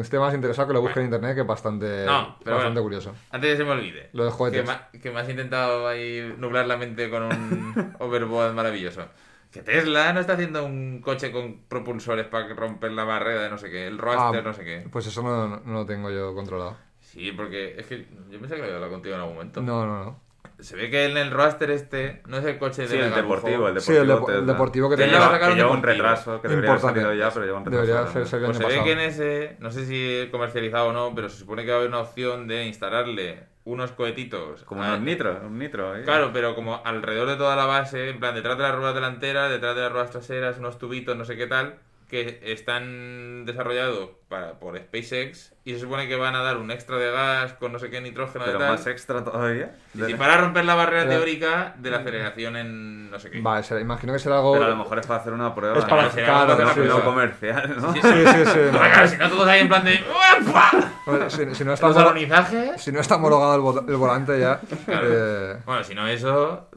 esté más interesado que lo busque en internet, que es bastante, No, pero bastante bueno. curioso. Antes de que se me olvide. Lo de. Que, que me has intentado ahí nublar la mente con un overboard maravilloso. Que Tesla no está haciendo un coche con propulsores para romper la barrera de no sé qué, el Roadster Ah, no sé qué. Pues eso no, no- no lo tengo yo controlado. Sí, porque es que yo pensé que lo había hablado contigo en algún momento. No, no, no. Se ve que en el Roadster este no es el coche de Sí, el deportivo, el Sí, el, deportivo. depo- el Tesla. deportivo que a lleva, que lleva un retraso, que debería haber salido ya, pero lleva un retraso. Debería el Pues se ve que en ese, no sé si comercializado o no, pero se supone que va a haber una opción de instalarle unos cohetitos. Como unos nitro, un nitro. ahí. Claro, pero como alrededor de toda la base, en plan, detrás de las ruedas delanteras, detrás de las ruedas traseras, unos tubitos, no sé qué tal, que están desarrollados para, por SpaceX y se supone que van a dar un extra de gas con no sé qué nitrógeno Pero de tal. más extra todavía. y si para romper la barrera Pero- teórica de la aceleración en no sé qué. Vale, será- imagino que será algo. Pero a lo mejor es para hacer una prueba. Es para- ¿no? claro, sí, no sí. comercial, ¿no? Sí, Sí, sí, sí. Pero no. claro, si no todos ahí en plan de. Si, si no está Los homolo- alunizajes. si no está homologado el, vo- el volante ya. eh, Bueno, si no eso,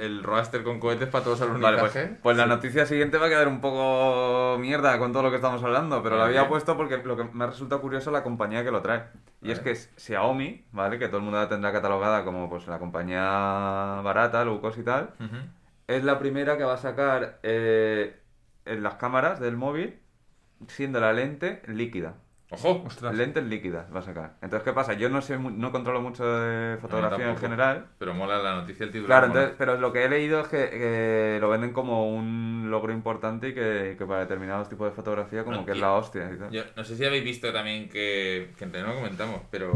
el roaster con cohetes para todos los Vale, pues, pues la noticia siguiente va a quedar un poco mierda con todo lo que estamos hablando, pero la había Vale. puesto porque lo que me resulta curioso es la compañía que lo trae. Y es Vale. que Xiaomi, ¿vale? Que todo el mundo la tendrá catalogada como pues la compañía barata, low cost y tal, es la primera que va a sacar eh, en las cámaras del móvil siendo la lente líquida. Ojo. ostras. Lentes líquidas va a sacar. Entonces, ¿qué pasa? Yo no sé, no controlo mucho de fotografía en general. Pero mola la noticia, el título. Claro, entonces, pero lo que he leído es que, que lo venden como un logro importante y que, que para determinados tipos de fotografía como No, que es la hostia. y tal. Yo no sé si habéis visto también que, que no lo comentamos, pero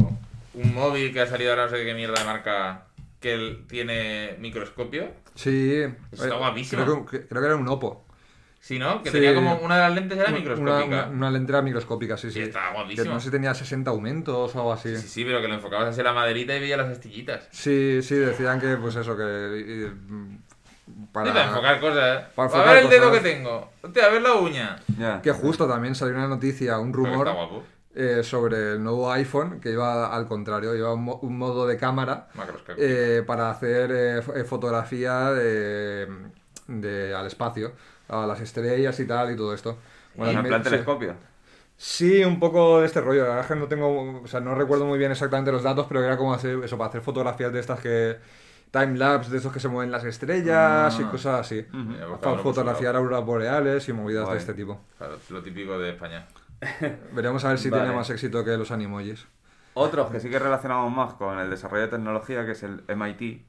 un móvil que ha salido ahora no sé qué mierda de marca que tiene microscopio. sí. Está guapísimo. Creo que, creo que era un Oppo. Sí, ¿no? Que Sí. tenía como una de las lentes era Una- microscópica. Una, una lente era microscópica, sí, sí. Sí, estaba Que guapísimo. no sé si tenía 60 aumentos o algo así. Sí, sí, pero que lo enfocabas hacia la maderita y veía las astillitas. Sí, sí, decían que, pues eso, que. eh, Para, para enfocar cosas. para a enfocar ver el dedo que tengo. Hostia, a ver la uña. Que justo también salió una noticia, un rumor Está guapo. eh, sobre el nuevo iPhone que iba al contrario, iba un, mo- un modo de cámara Macroscópico. eh, para hacer eh, eh, fotografía de, de- al espacio, a las estrellas y tal y todo esto. Bueno, en me- plan sí. telescopio. Sí, un poco de este rollo. La verdad es que no tengo, o sea, no recuerdo muy bien exactamente los datos, pero era como hacer eso, para hacer fotografías de estas que timelapse, de estos que se mueven las estrellas y Ah. cosas así. Mira, buscándolo Para fotografiar auroras boreales y movidas Guay. de este tipo. Claro, lo típico de España. Veremos a ver si Vale. tiene más éxito que los animojis. Otros que sí que relacionamos más con el desarrollo de tecnología, que es el MIT,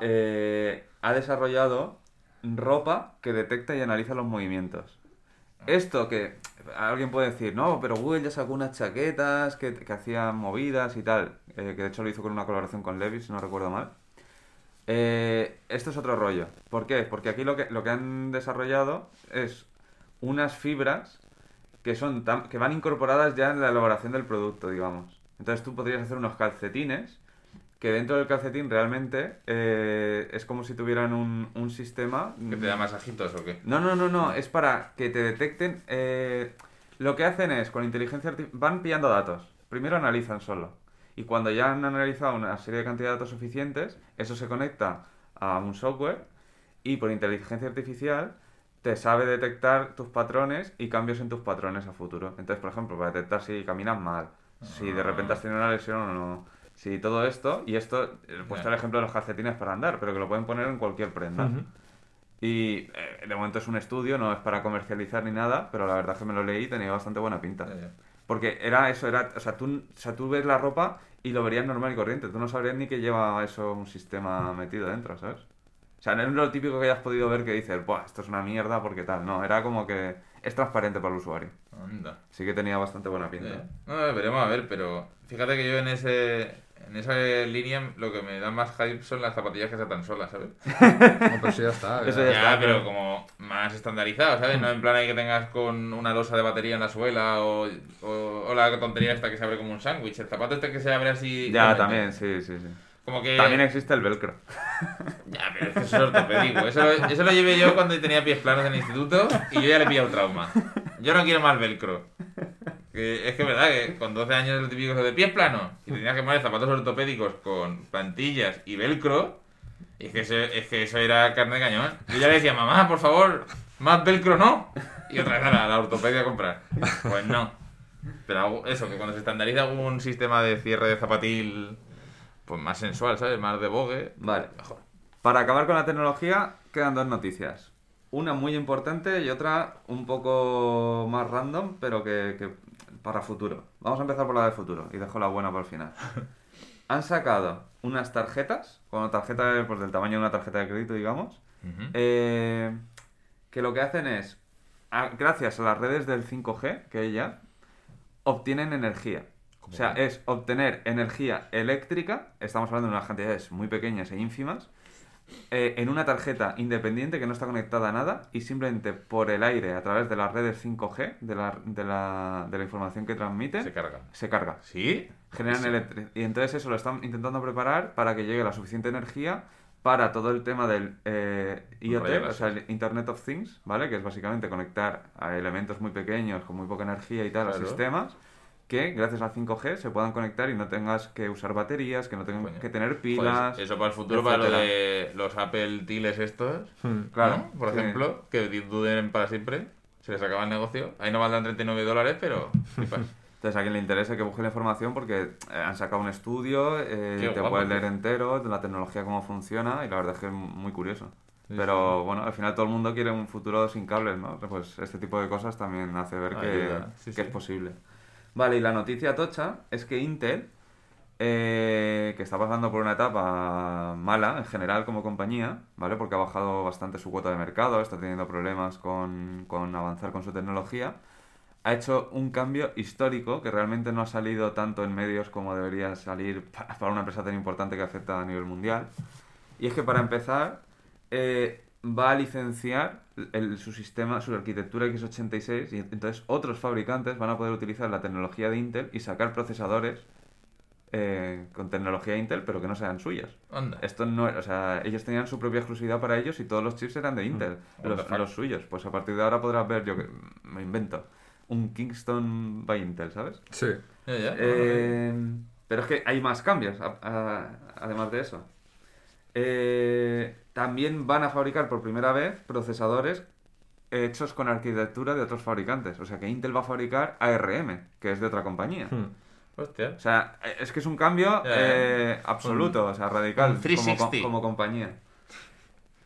eh, ha desarrollado ropa que detecta y analiza los movimientos. Esto que alguien puede decir, no, pero Google ya sacó unas chaquetas que, que hacían movidas y tal, eh, que de hecho lo hizo con una colaboración con Levis, si no recuerdo mal. Eh, esto es otro rollo. ¿Por qué? Porque aquí lo que, lo que han desarrollado es unas fibras que, son que van incorporadas ya en la elaboración del producto, digamos. Entonces tú podrías hacer unos calcetines que dentro del calcetín realmente eh, es como si tuvieran un, un sistema... ¿Que te da masajitos o qué? No, no, no, no, es para que te detecten... eh, lo que hacen es, con inteligencia artificial, van pillando datos. Primero analizan solo. Y cuando ya han analizado una serie de cantidad de datos suficientes, eso se conecta a un software y por inteligencia artificial te sabe detectar tus patrones y cambios en tus patrones a futuro. Entonces, por ejemplo, para detectar si caminas mal, si de repente has tenido una lesión o no, si todo esto, y esto, he puesto el ejemplo de los calcetines para andar, pero que lo pueden poner en cualquier prenda. Y eh, de momento es un estudio, no es para comercializar ni nada, pero la verdad es que me lo leí y tenía bastante buena pinta. Porque era eso, era, o sea, tú, o sea, tú ves la ropa y lo verías normal y corriente. Tú no sabrías ni que lleva eso un sistema metido dentro, ¿sabes? O sea, no es lo típico que hayas podido ver que dices, Buah, esto es una mierda porque tal. No, era como que es transparente para el usuario. Anda. Sí que tenía bastante buena pinta. Eh, No, veremos a ver, pero fíjate que yo en ese en esa línea lo que me da más hype son las zapatillas que se atan solas, ¿sabes? No, pues sí, ya está. Eso ya. ya está, pero pero- como más estandarizado, ¿sabes? No en plan ahí que tengas con una losa de batería en la suela o, o, o la tontería esta que se abre como un sándwich. El zapato este que se abre así... Ya, realmente. también, sí, sí, sí. Como que... También existe el velcro. Ya, pero es que eso es ortopédico. Eso lo, eso lo llevé yo cuando tenía pies planos en el instituto y yo ya le he pillado trauma. Yo no quiero más velcro. Que es que es verdad que con 12 años lo típico de pies planos y tenías que poner zapatos ortopédicos con plantillas y velcro. Y es que, eso, es que eso era carne de cañón. Yo ya le decía, mamá, por favor, más velcro no. Y otra vez a la, la ortopedia a comprar. Pues no. Pero eso, que cuando se estandariza algún sistema de cierre de zapatil pues más sensual, ¿sabes? Más de bogue. Vale. Mejor. Para acabar con la tecnología, quedan dos noticias. Una muy importante y otra un poco más random, pero que, que para futuro. Vamos a empezar por la de futuro y dejo la buena por el final. Han sacado unas tarjetas, con tarjeta pues, del tamaño de una tarjeta de crédito, digamos, eh, que lo que hacen es, a- gracias a las redes del 5G, que hay ya, obtienen energía. O sea, es obtener energía eléctrica, estamos hablando de unas cantidades muy pequeñas e ínfimas, eh, en una tarjeta independiente que no está conectada a nada y simplemente por el aire, a través de las redes 5G, de la, de la, de la información que transmiten, Se carga. se carga. ¿Sí? Generan Sí. electricidad. Y entonces eso lo están intentando preparar para que llegue la suficiente energía para todo el tema del eh, IoT, Rayos o sea, el Internet of Things, ¿vale? Que es básicamente conectar a elementos muy pequeños con muy poca energía y tal a Claro. sistemas que gracias al 5G se puedan conectar y no tengas que usar baterías, que no tengas Coño. que tener Joder, pilas. eso para el futuro, para lo etcétera. de los Apple Tiles estos, Hmm. Claro, ¿no? Por sí. ejemplo, que duden para siempre, se les acaba el negocio. Ahí no valdrán 39 dólares, pero flipas. Entonces a quien le interese que busque la información porque eh, han sacado un estudio, eh, te guapo, puedes leer tío. entero, de la tecnología cómo funciona y la verdad es que es muy curioso. Sí, Pero bueno, al final todo el mundo quiere un futuro sin cables, ¿no? Pues este tipo de cosas también hace ver que, Ayuda, sí, que sí. es posible. Vale, y la noticia tocha es que Intel, eh, que está pasando por una etapa mala en general como compañía, ¿vale? Porque ha bajado bastante su cuota de mercado, está teniendo problemas con, con avanzar con su tecnología, ha hecho un cambio histórico que realmente no ha salido tanto en medios como debería salir pa- para una empresa tan importante que afecta a nivel mundial. Y es que para empezar, eh, va a licenciar el- su sistema, su arquitectura x86 y entonces otros fabricantes van a poder utilizar la tecnología de Intel y sacar procesadores eh, con tecnología Intel pero que no sean suyas. Onda. Esto no, o sea, ellos tenían su propia exclusividad para ellos y todos los chips eran de Intel, What los, suyos. Pues a partir de ahora podrás ver, yo que me invento, un Kingston by Intel, ¿sabes? Sí. Eh, pero es que hay más cambios, a- a- además de eso. Eh, también van a fabricar por primera vez procesadores hechos con arquitectura de otros fabricantes. O sea que Intel va a fabricar ARM, que es de otra compañía. Hmm. Hostia. O sea, es que es un cambio eh, absoluto, o sea, radical como, 360. co- como compañía.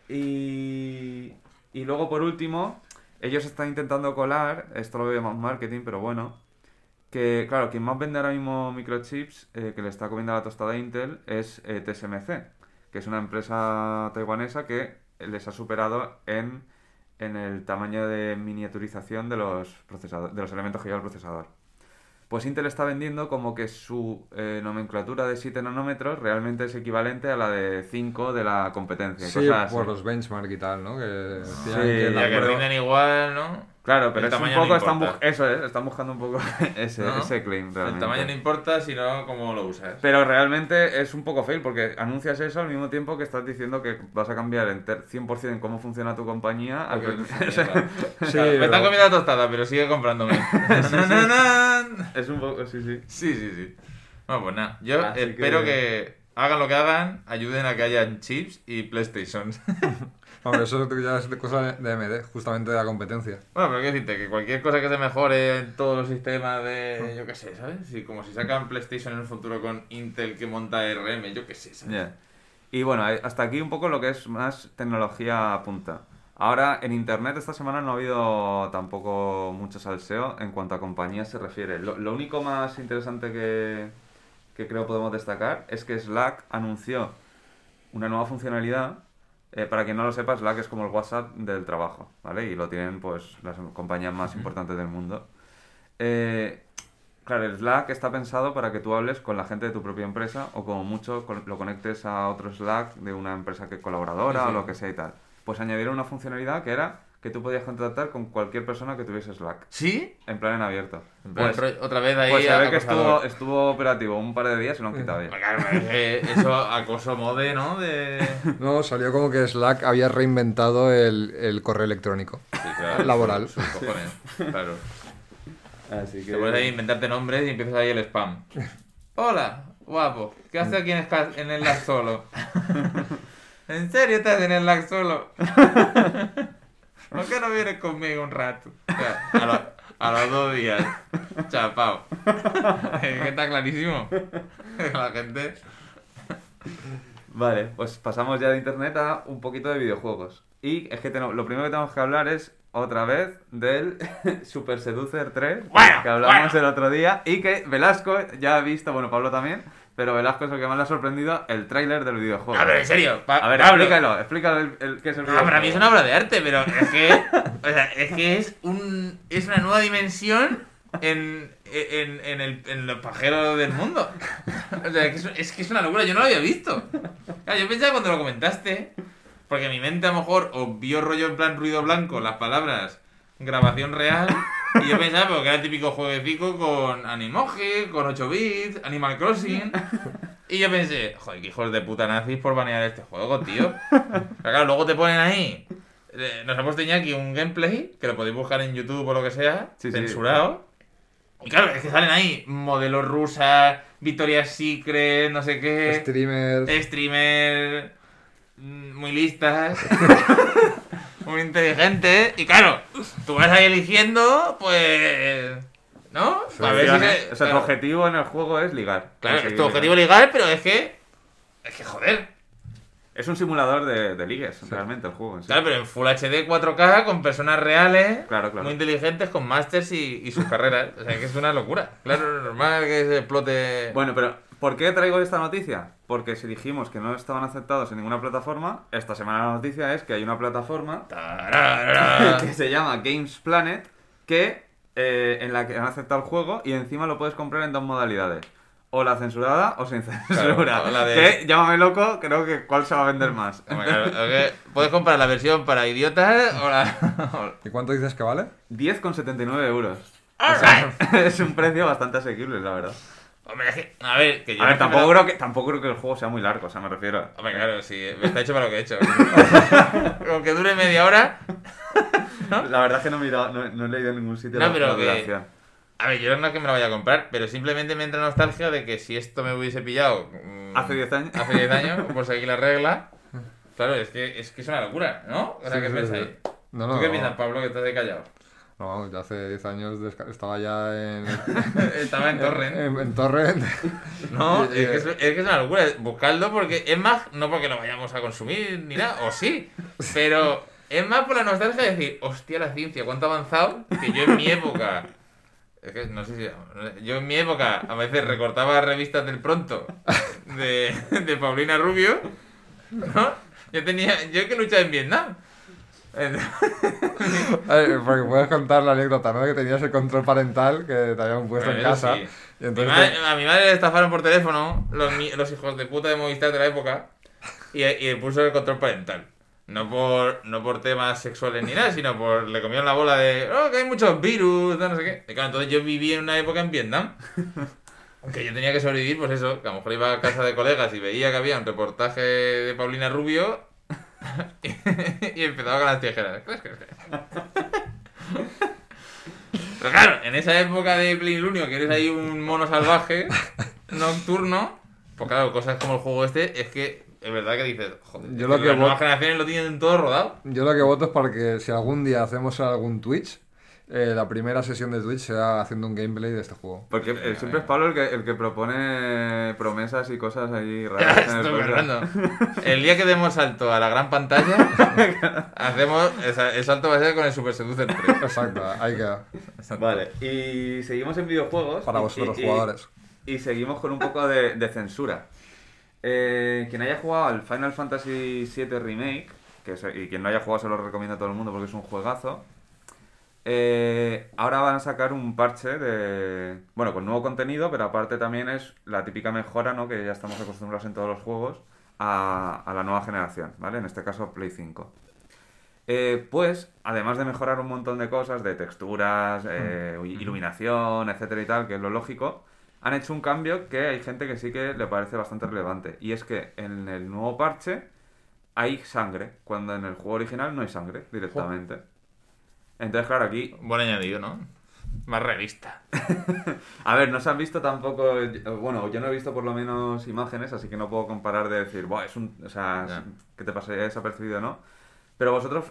Y, y luego, por último, ellos están intentando colar, esto lo veo más marketing, pero bueno, que, claro, quien más vende ahora mismo microchips, eh, que le está comiendo la tostada a Intel, es eh, TSMC, que es una empresa taiwanesa que les ha superado en, en el tamaño de miniaturización de los, procesador- de los elementos que lleva el procesador. Pues Intel está vendiendo como que su eh, nomenclatura de 7 nanómetros realmente es equivalente a la de 5 de la competencia. Sí, cosas así. por los benchmark y tal, ¿no? Que Sí, que la que igual, ¿no? Claro, pero El es un tamaño no poco, están eso es, están buscando un poco ese, ¿No? ese claim El realmente. tamaño no importa, sino cómo lo usas. Pero realmente es un poco fail porque anuncias eso al mismo tiempo que estás diciendo que vas a cambiar enter- 100% en cómo funciona tu compañía. a que- o sea, Sí, me pero- están comiendo la tostada, pero sigue comprándome. Na, na. es un poco, sí, sí. Sí, sí, sí. Bueno, pues nada. Yo Así espero que- que... hagan lo que hagan, ayuden a que hayan chips y PlayStations. Hombre, eso ya es de cosa de AMD, justamente de la competencia. Bueno, pero quiero decirte que cualquier cosa que se mejore en todos los sistemas de. Yo qué sé, ¿sabes? Y como si sacan PlayStation en el futuro con Intel que monta RM, yo qué sé, ¿sabes? Y bueno, eh, hasta aquí un poco lo que es más tecnología punta. Ahora, en internet esta semana no ha habido tampoco mucho salseo en cuanto a compañías se refiere. Lo, lo único más interesante que, que creo podemos destacar es que Slack anunció una nueva funcionalidad. Eh, para quien no lo sepa, Slack es como el WhatsApp del trabajo, ¿vale? Y lo tienen pues las compañías más importantes del mundo. Eh, Claro, el Slack está pensado para que tú hables con la gente de tu propia empresa o como mucho lo conectes a otro Slack de una empresa que colaboradora Sí, sí. o lo que sea y tal. Pues añadieron una funcionalidad que era que tú podías contactar con cualquier persona que tuviese Slack, ¿Sí? en plan en abierto. Pues, ro- otra vez ahí. pues se ve que estuvo, estuvo operativo un par de días y lo han quitado ya. Claro, es que eso acoso mode, ¿no? De... No, salió como que Slack había reinventado el, el correo electrónico. Sí, claro. Laboral. Sus cojones, claro. Así que... Te pones ahí inventarte nombres y empiezas ahí el spam. Hola, guapo. ¿Qué haces aquí en, el lag solo? ¿En serio estás en el lag solo? ¿Por qué no vienes conmigo un rato? O sea, a, lo- a los dos días. Chapao. Es que está clarísimo. La gente. Vale, pues pasamos ya de internet a un poquito de videojuegos. Y es que tenemos- lo primero que tenemos que hablar es otra vez del Super Seducer 3, Bueno, que hablamos bueno. el otro día, y que Velasco ya ha visto, bueno, Pablo también, pero Velasco es el que más le ha sorprendido el tráiler del videojuego. A ver, en serio. Pa- A ver, Pablo. explícalo, explícalo el, el- qué es el Ah, videojuego. para mí es una obra de arte, pero es que. O sea, es que es un. Es una nueva dimensión en. En, en, el, en los pajeros del mundo. O sea, es que es, es que es una locura, yo no lo había visto. Claro, yo pensaba cuando lo comentaste, porque mi mente a lo mejor o vio rollo en plan ruido blanco las palabras grabación real, y yo pensaba porque era el típico jueguecico con Animoji, con 8 bits, Animal Crossing. Y yo pensé, joder, qué hijos de puta nazis por banear este juego, tío. Pero claro, luego te ponen ahí. eh, Nos ha puesto Iñaki un gameplay, que lo podéis buscar en YouTube o lo que sea, Sí, sí. censurado. Y claro, es que salen ahí modelos rusas, Victoria's Secret, no sé qué, Streamers. streamer mm, muy listas, muy inteligentes. Y claro, tú vas ahí eligiendo, pues. ¿No? A ver si se- O sea, tu objetivo en el juego es ligar. Claro, es tu ligar. objetivo legal, pero es que. Es que joder. Es un simulador de, de ligues, realmente, el juego en sí. Claro, pero en Full HD 4K con personas reales, Claro, claro. muy inteligentes, con másters y, y sus carreras. O sea, que es una locura. Claro, normal que se explote. Bueno, pero ¿por qué traigo esta noticia? Porque si dijimos que no estaban aceptados en ninguna plataforma, esta semana la noticia es que hay una plataforma que se llama Games Planet que eh, en la que han aceptado el juego y encima lo puedes comprar en dos modalidades. O la censurada o sin censura. o de- Que, llámame loco, creo que cuál se va a vender más. Puedes comprar la versión para idiotas o la. o- ¿Y cuánto dices que vale? 10,79 euros. Alright. es un precio bastante asequible, la verdad. Hombre, es que. A ver, que yo. A ver, no tampoco creo, que, tampoco creo que el juego sea muy largo, o sea, me refiero. Hombre, claro, sí, está hecho para lo que he hecho. Con que dure media hora. La verdad es que no he, mirado, no, no he leído en ningún sitio la, pero la que-. A ver, yo no es que me lo vaya a comprar, pero simplemente me entra nostalgia de que si esto me hubiese pillado. mm, Hace 10 años. Hace 10 años, por seguir la regla. Claro, es que es, que es una locura, ¿no? O sea, Sí, ¿qué sí, pensáis? sí. No, ¿Tú qué piensas, Pablo, que estás de callado? No, vamos, ya hace 10 años estaba ya en, Estaba en Torrent. en, en Torrent. No, es que es, es que es una locura. Buscadlo porque es más, no porque lo vayamos a consumir ni nada, o sí, pero es más por la nostalgia de decir, hostia, la ciencia, cuánto ha avanzado, que yo en mi época. Es que no sé si. Yo en mi época a veces recortaba revistas del pronto de, de Paulina Rubio, ¿no? Yo tenía. Yo que luchaba en Vietnam. Porque puedes contar la anécdota, ¿no? Que tenías el control parental que te habían puesto Bueno, en casa. sí. Y Mi madre- te- a mi madre le estafaron por teléfono los, hijos de puta de Movistar de la época y, y le puso el control parental. No por, no por temas sexuales ni nada, sino por le comieron la bola de, oh, que hay muchos virus, no sé qué. Y claro, entonces yo viví en una época en Vietnam. Aunque yo tenía que sobrevivir, pues eso, que a lo mejor iba a casa de colegas y veía que había un reportaje de Paulina Rubio y, empezaba con las tijeras. Pero claro, en esa época de plenilunio, que eres ahí un mono salvaje nocturno, pues claro, cosas como el juego este, es que es verdad que dices, joder, Yo lo que las nuevas generaciones lo tienen todo rodado. Yo lo que voto es para que si algún día hacemos algún Twitch, eh, la primera sesión de Twitch sea haciendo un gameplay de este juego. Porque eh, siempre es Pablo el que, el que propone promesas y cosas ahí Ya raras en el. El día que demos salto a la gran pantalla, hacemos. esa- El salto va a ser con el Super Seducer 3. Exacto, ahí queda. Vale, y seguimos en videojuegos. Para vosotros, y- y- jugadores. Y seguimos con un poco de, de censura. Eh, quien haya jugado al Final Fantasy VII Remake, que y quien no haya jugado se lo recomiendo a todo el mundo porque es un juegazo. Eh, ahora van a sacar un parche de. Bueno, con nuevo contenido, pero aparte también es la típica mejora, ¿no? Que ya estamos acostumbrados en todos los juegos a, a la nueva generación, ¿vale? En este caso, Play 5. Eh, pues, además de mejorar un montón de cosas, de texturas, eh, iluminación, etcétera y tal, que es lo lógico, han hecho un cambio que hay gente que sí que le parece bastante relevante. Y es que en el nuevo parche hay sangre, cuando en el juego original no hay sangre directamente. Entonces, claro, aquí Buen añadido, ¿no? Más realista. A ver, no se han visto tampoco, bueno, yo no he visto por lo menos imágenes, así que no puedo comparar de decir, Buah, es un, o sea, Ya. que te pasaría desapercibido no. Pero vosotros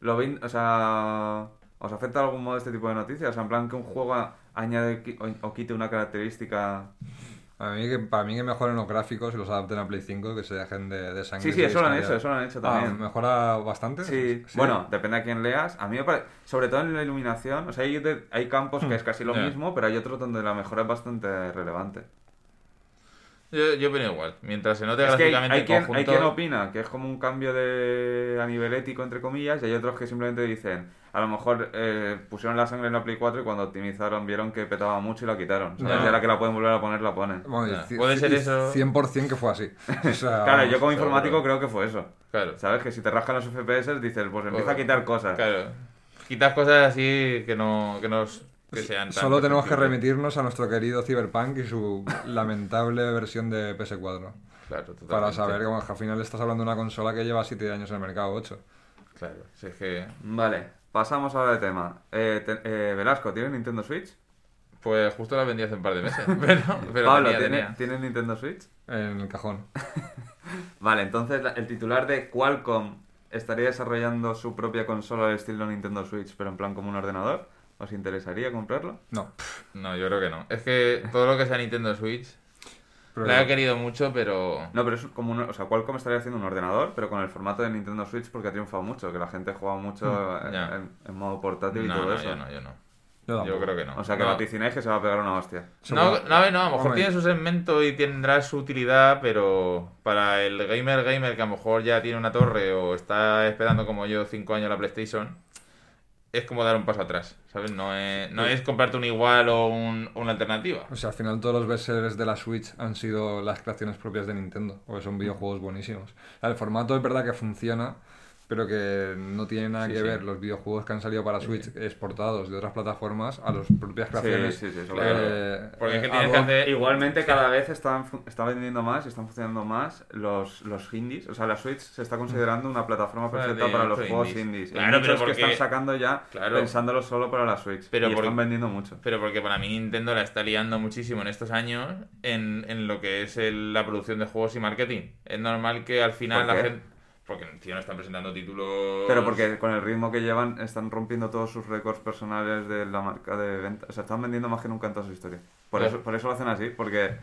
lo veis, o sea, ¿os afecta de algún modo este tipo de noticias? O sea, en plan que un juego añade o quite una característica... A mí que, para mí que mejoren los gráficos y los adapten a Play 5, que se dejen de, de sangre. Sí, sí, eso lo han hecho, eso lo han hecho Ah, también. ¿Mejora bastante? Sí, bueno, depende a quién leas. A mí me parece, sobre todo en la iluminación, o sea, hay, de- hay campos que es casi lo mismo, pero hay otros donde la mejora es bastante relevante. Yo, yo opino igual. Mientras se note Es que hay, gráficamente hay el quien, conjunto. hay quien opina que es como un cambio de a nivel ético, entre comillas, y hay otros que simplemente dicen, a lo mejor eh, pusieron la sangre en la Play 4 y cuando optimizaron vieron que petaba mucho y la quitaron. Ya. Y ahora que la pueden volver a poner, la ponen. Bueno, puede ser eso. 100% que fue así. O sea, Claro, yo como informático creo que fue eso. Claro. ¿Sabes? Que si te rascan los FPS dices, pues empieza a Pues, quitar cosas. Claro. Quitas cosas así que no. que, nos, que sean tan Solo tenemos que remitirnos a nuestro querido Cyberpunk y su lamentable versión de PS4. Claro, totalmente. Para saber que bueno, que al final estás hablando de una consola que lleva 7 años en el mercado, 8. Claro, si es que. Vale, pasamos ahora de tema. Eh, te- eh, Velasco, ¿tienes Nintendo Switch? Pues justo la vendí hace un par de meses. Pero, pero Pablo, tenía, ¿tiene- tenía. ¿tienes Nintendo Switch? En el cajón. Vale, entonces el titular de Qualcomm estaría desarrollando su propia consola al estilo Nintendo Switch, pero en plan como un ordenador. ¿Os interesaría comprarlo? No. No, yo creo que no. Es que todo lo que sea Nintendo Switch. Pero- La he querido mucho, pero. No, pero es como un, o sea, Qualcomm estaría haciendo un ordenador, pero con el formato de Nintendo Switch porque ha triunfado mucho, que la gente juega mucho en, ya. en- en modo portátil y todo no, eso. yo no, yo no. Yo creo que no. O sea, que no. vaticináis que se va a pegar una hostia. No, no, a ver, no, a lo mejor Hombre. tiene su segmento y tendrá su utilidad, pero para el gamer gamer que a lo mejor ya tiene una torre o está esperando como yo cinco años la PlayStation, es como dar un paso atrás, ¿sabes? No es, no es comprarte un igual o un- una alternativa. O sea, al final todos los bestsellers de la Switch han sido las creaciones propias de Nintendo, porque son videojuegos buenísimos. El formato es verdad que funciona, pero que no tiene nada Sí, que sí. ver los videojuegos que han salido para Switch exportados de otras plataformas a las propias creaciones. sí, sí, eso Claro. Eh, Porque es que eh, tienes algo- que hacer. Igualmente cada vez están, están vendiendo más y están funcionando más los, los indies. O sea, la Switch se está considerando una plataforma Para perfecta de para los juegos indies. indies. Claro, Hay pero muchos que porque- están sacando ya Claro. pensándolo solo para la Switch. Pero y porque- están vendiendo mucho. Pero porque para mí Nintendo la está liando muchísimo en estos años en, en lo que es el- la producción de juegos y marketing. Es normal que al final ¿Por la gente... Porque, tío, no están presentando títulos... Pero porque con el ritmo que llevan están rompiendo todos sus récords personales de la marca de venta. O sea, están vendiendo más que nunca en toda su historia. Por, Claro. eso, por eso lo hacen así, porque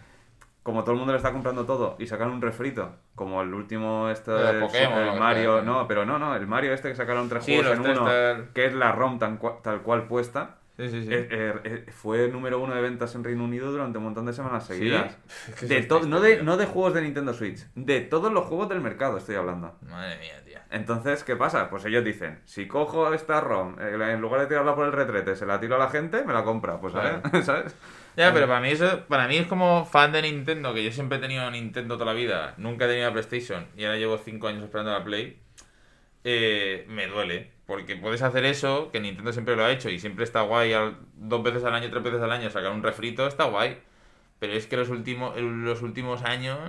como todo el mundo le está comprando todo y sacan un refrito, como el último este De del Pokémon, el Mario, no, pero no, no, el Mario este que sacaron tres Sí, juegos en uno, tal- que es la ROM tan tal cual puesta, Sí, sí, sí. eh, eh, eh, fue número uno de ventas en Reino Unido durante un montón de semanas seguidas. Es que De to- no, de, no de juegos de Nintendo Switch, de todos los juegos del mercado estoy hablando. Madre mía, tío. Entonces, ¿qué pasa? Pues ellos dicen, si cojo esta ROM, en lugar de tirarla por el retrete, se la tiro a la gente, me la compra. Pues. ¿sabes? ¿sabes? Ya, pero para mí eso, para mí es como fan de Nintendo, que yo siempre he tenido Nintendo toda la vida, nunca he tenido la PlayStation y ahora llevo 5 años esperando la Play. eh, me duele. Porque puedes hacer eso, que Nintendo siempre lo ha hecho y siempre está guay, al- dos veces al año, tres veces al año sacar un refrito, está guay. Pero es que los últimos, los últimos años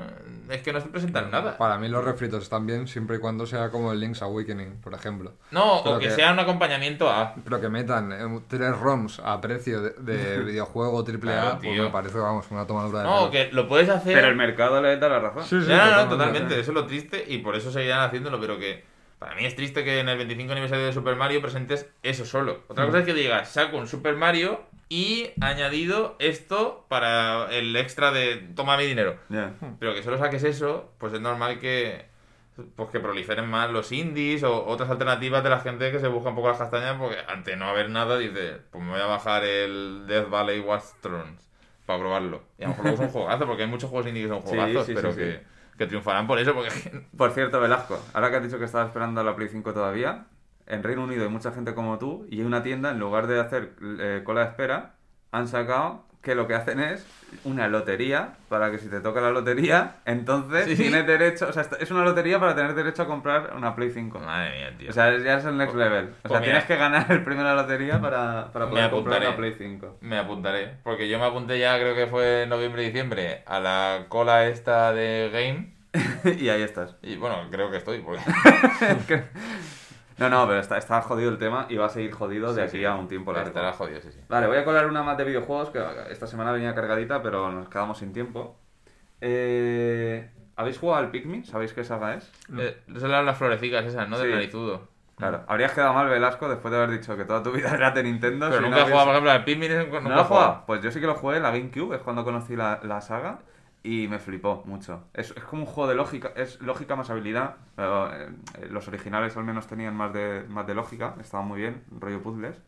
es que no se presentan nada. Para mí los refritos están bien siempre y cuando sea como el Link's Awakening, por ejemplo. No, Pero o que, que- sea un acompañamiento a... Pero que metan eh, tres ROMs a precio de, de videojuego AAA, Claro, pues tío. me parece, vamos, una tomadura de No, que lo puedes hacer... Pero el mercado le da la razón. Sí, sí, No, no, no, totalmente. totalmente. Eso es lo triste y por eso seguirán haciéndolo, pero que para mí es triste que en el 25 aniversario de Super Mario presentes eso solo. Otra cosa es que digas, saco un Super Mario y añadido esto para el extra de toma mi dinero. Pero que solo saques eso, pues es normal que pues que proliferen más los indies o otras alternativas de la gente que se busca un poco las castañas porque ante no haber nada dice, pues me voy a bajar el Death Valley Watchthrones para probarlo. Y a lo mejor es un juegazo, porque hay muchos juegos indie que son Sí, juegazos, sí, pero sí, que, sí. Que triunfarán por eso, porque Por cierto, Velasco, ahora que has dicho que estabas esperando a la Play 5 todavía, en Reino Unido hay mucha gente como tú y hay una tienda, en lugar de hacer eh, cola de espera, han sacado que lo que hacen es una lotería para que si te toca la lotería, entonces ¿Sí? tienes derecho, o sea, es una lotería para tener derecho a comprar una Play 5. Madre mía, tío. O sea, ya es el next level. O Pues sea, mira. tienes que ganar el premio de la lotería para, para poder comprar una Play 5. Me apuntaré, porque yo me apunté ya, creo que fue en noviembre-diciembre, a la cola esta de Game. y ahí estás. Y bueno, creo que estoy, porque... No, no, pero está, está jodido el tema y va a seguir jodido de Sí, aquí sí. a un tiempo largo. Estará jodido, sí, sí. Vale, voy a colar una más de videojuegos que esta semana venía cargadita, pero nos quedamos sin tiempo. Eh, ¿Habéis jugado al Pikmin? ¿Sabéis qué saga es? Eh, Son las florecicas esas, ¿no? Del Sí. narizudo. Claro, habrías quedado mal, Velasco, después de haber dicho que toda tu vida era de Nintendo. Pero si nunca he no jugado, por ejemplo, al Pikmin. Nunca ¿No he lo has jugado? Pues yo sí que lo jugué en la GameCube, es cuando conocí la, la saga y me flipó mucho. Es, es como un juego de lógica, es lógica más habilidad. pero, eh, los originales al menos tenían más de, más de lógica, estaban muy bien, rollo puzzles.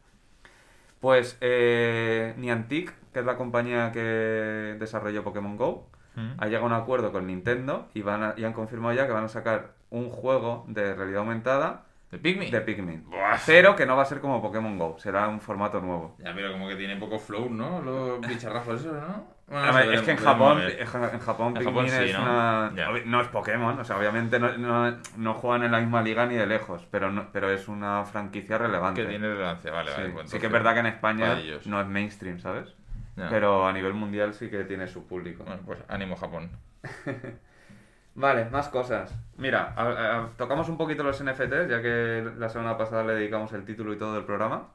Pues eh, Niantic, que es la compañía que desarrolló Pokémon Go, Mm. ha llegado a un acuerdo con Nintendo y, van a- y han confirmado ya que van a sacar un juego de realidad aumentada ¿De Pikmin? de Pikmin. Buah. Pero que no va a ser como Pokémon Go, será un formato nuevo. Ya, pero como que tiene poco flow, ¿no? Los bicharrajos esos, ¿no? Bueno, A no ver, sé, es que en Japón, en Ja- en Japón En Pikmin Japón sí, es ¿no? una... No es Pokémon, o sea, obviamente no, no, no juegan en la misma liga ni de lejos, pero, no- pero es una franquicia relevante. Que tiene relevancia, vale, Sí, vale. pues sí que es verdad que en España no es mainstream, ¿sabes? Pero a nivel mundial sí que tiene su público. Bueno, pues ánimo Japón. Vale, más cosas. Mira, a- a- tocamos un poquito los NFTs, ya que la semana pasada le dedicamos el título y todo del programa.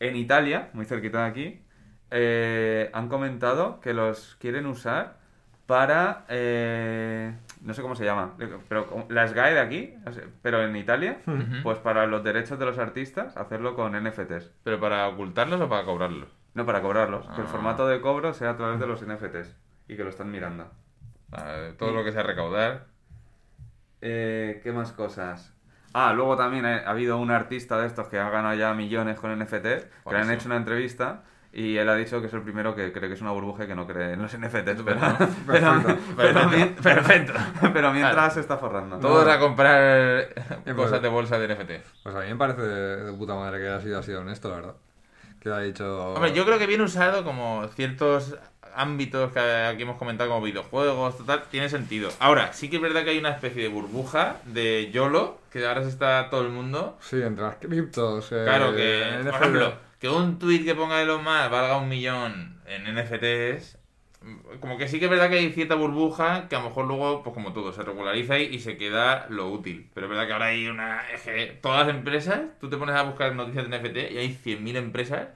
En Italia, muy cerquita de aquí, eh, han comentado que los quieren usar para... eh, no sé cómo se llama, pero la SGAE de aquí, pero en Italia, Ujú. pues para los derechos de los artistas, hacerlo con NFTs. ¿Pero para ocultarlos o para cobrarlos? No, para cobrarlos. Que el Ah. formato de cobro sea a través de los NFTs y que lo están mirando. Todo lo que sea recaudar. Eh, ¿Qué más cosas? Ah, luego también ha, ha habido un artista de estos que ha ganado ya millones con NFT, que le han hecho una entrevista y él ha dicho que es el primero que cree que es una burbuja y que no cree en los NFTs. Pero, Perfecto. pero, Perfecto. pero mientras se está forrando. Todos a comprar pues- cosas de bolsa de NFT. Pues a mí me parece de, puta madre que haya sido así honesto, la verdad. Que ha dicho... Hombre, yo creo que bien usado como ciertos ámbitos que aquí hemos comentado como videojuegos, total, tiene sentido. Ahora, sí que es verdad que hay una especie de burbuja de YOLO, que ahora se está todo el mundo. Sí, entre las criptos... eh, Claro que, por ejemplo, que un tweet que ponga Elon Musk valga un millón en NFTs, como que sí que es verdad que hay cierta burbuja que a lo mejor luego, pues como todo, se regulariza y, y se queda lo útil. Pero es verdad que ahora hay una... Que todas las empresas, tú te pones a buscar noticias de NFT y hay 100.000 empresas,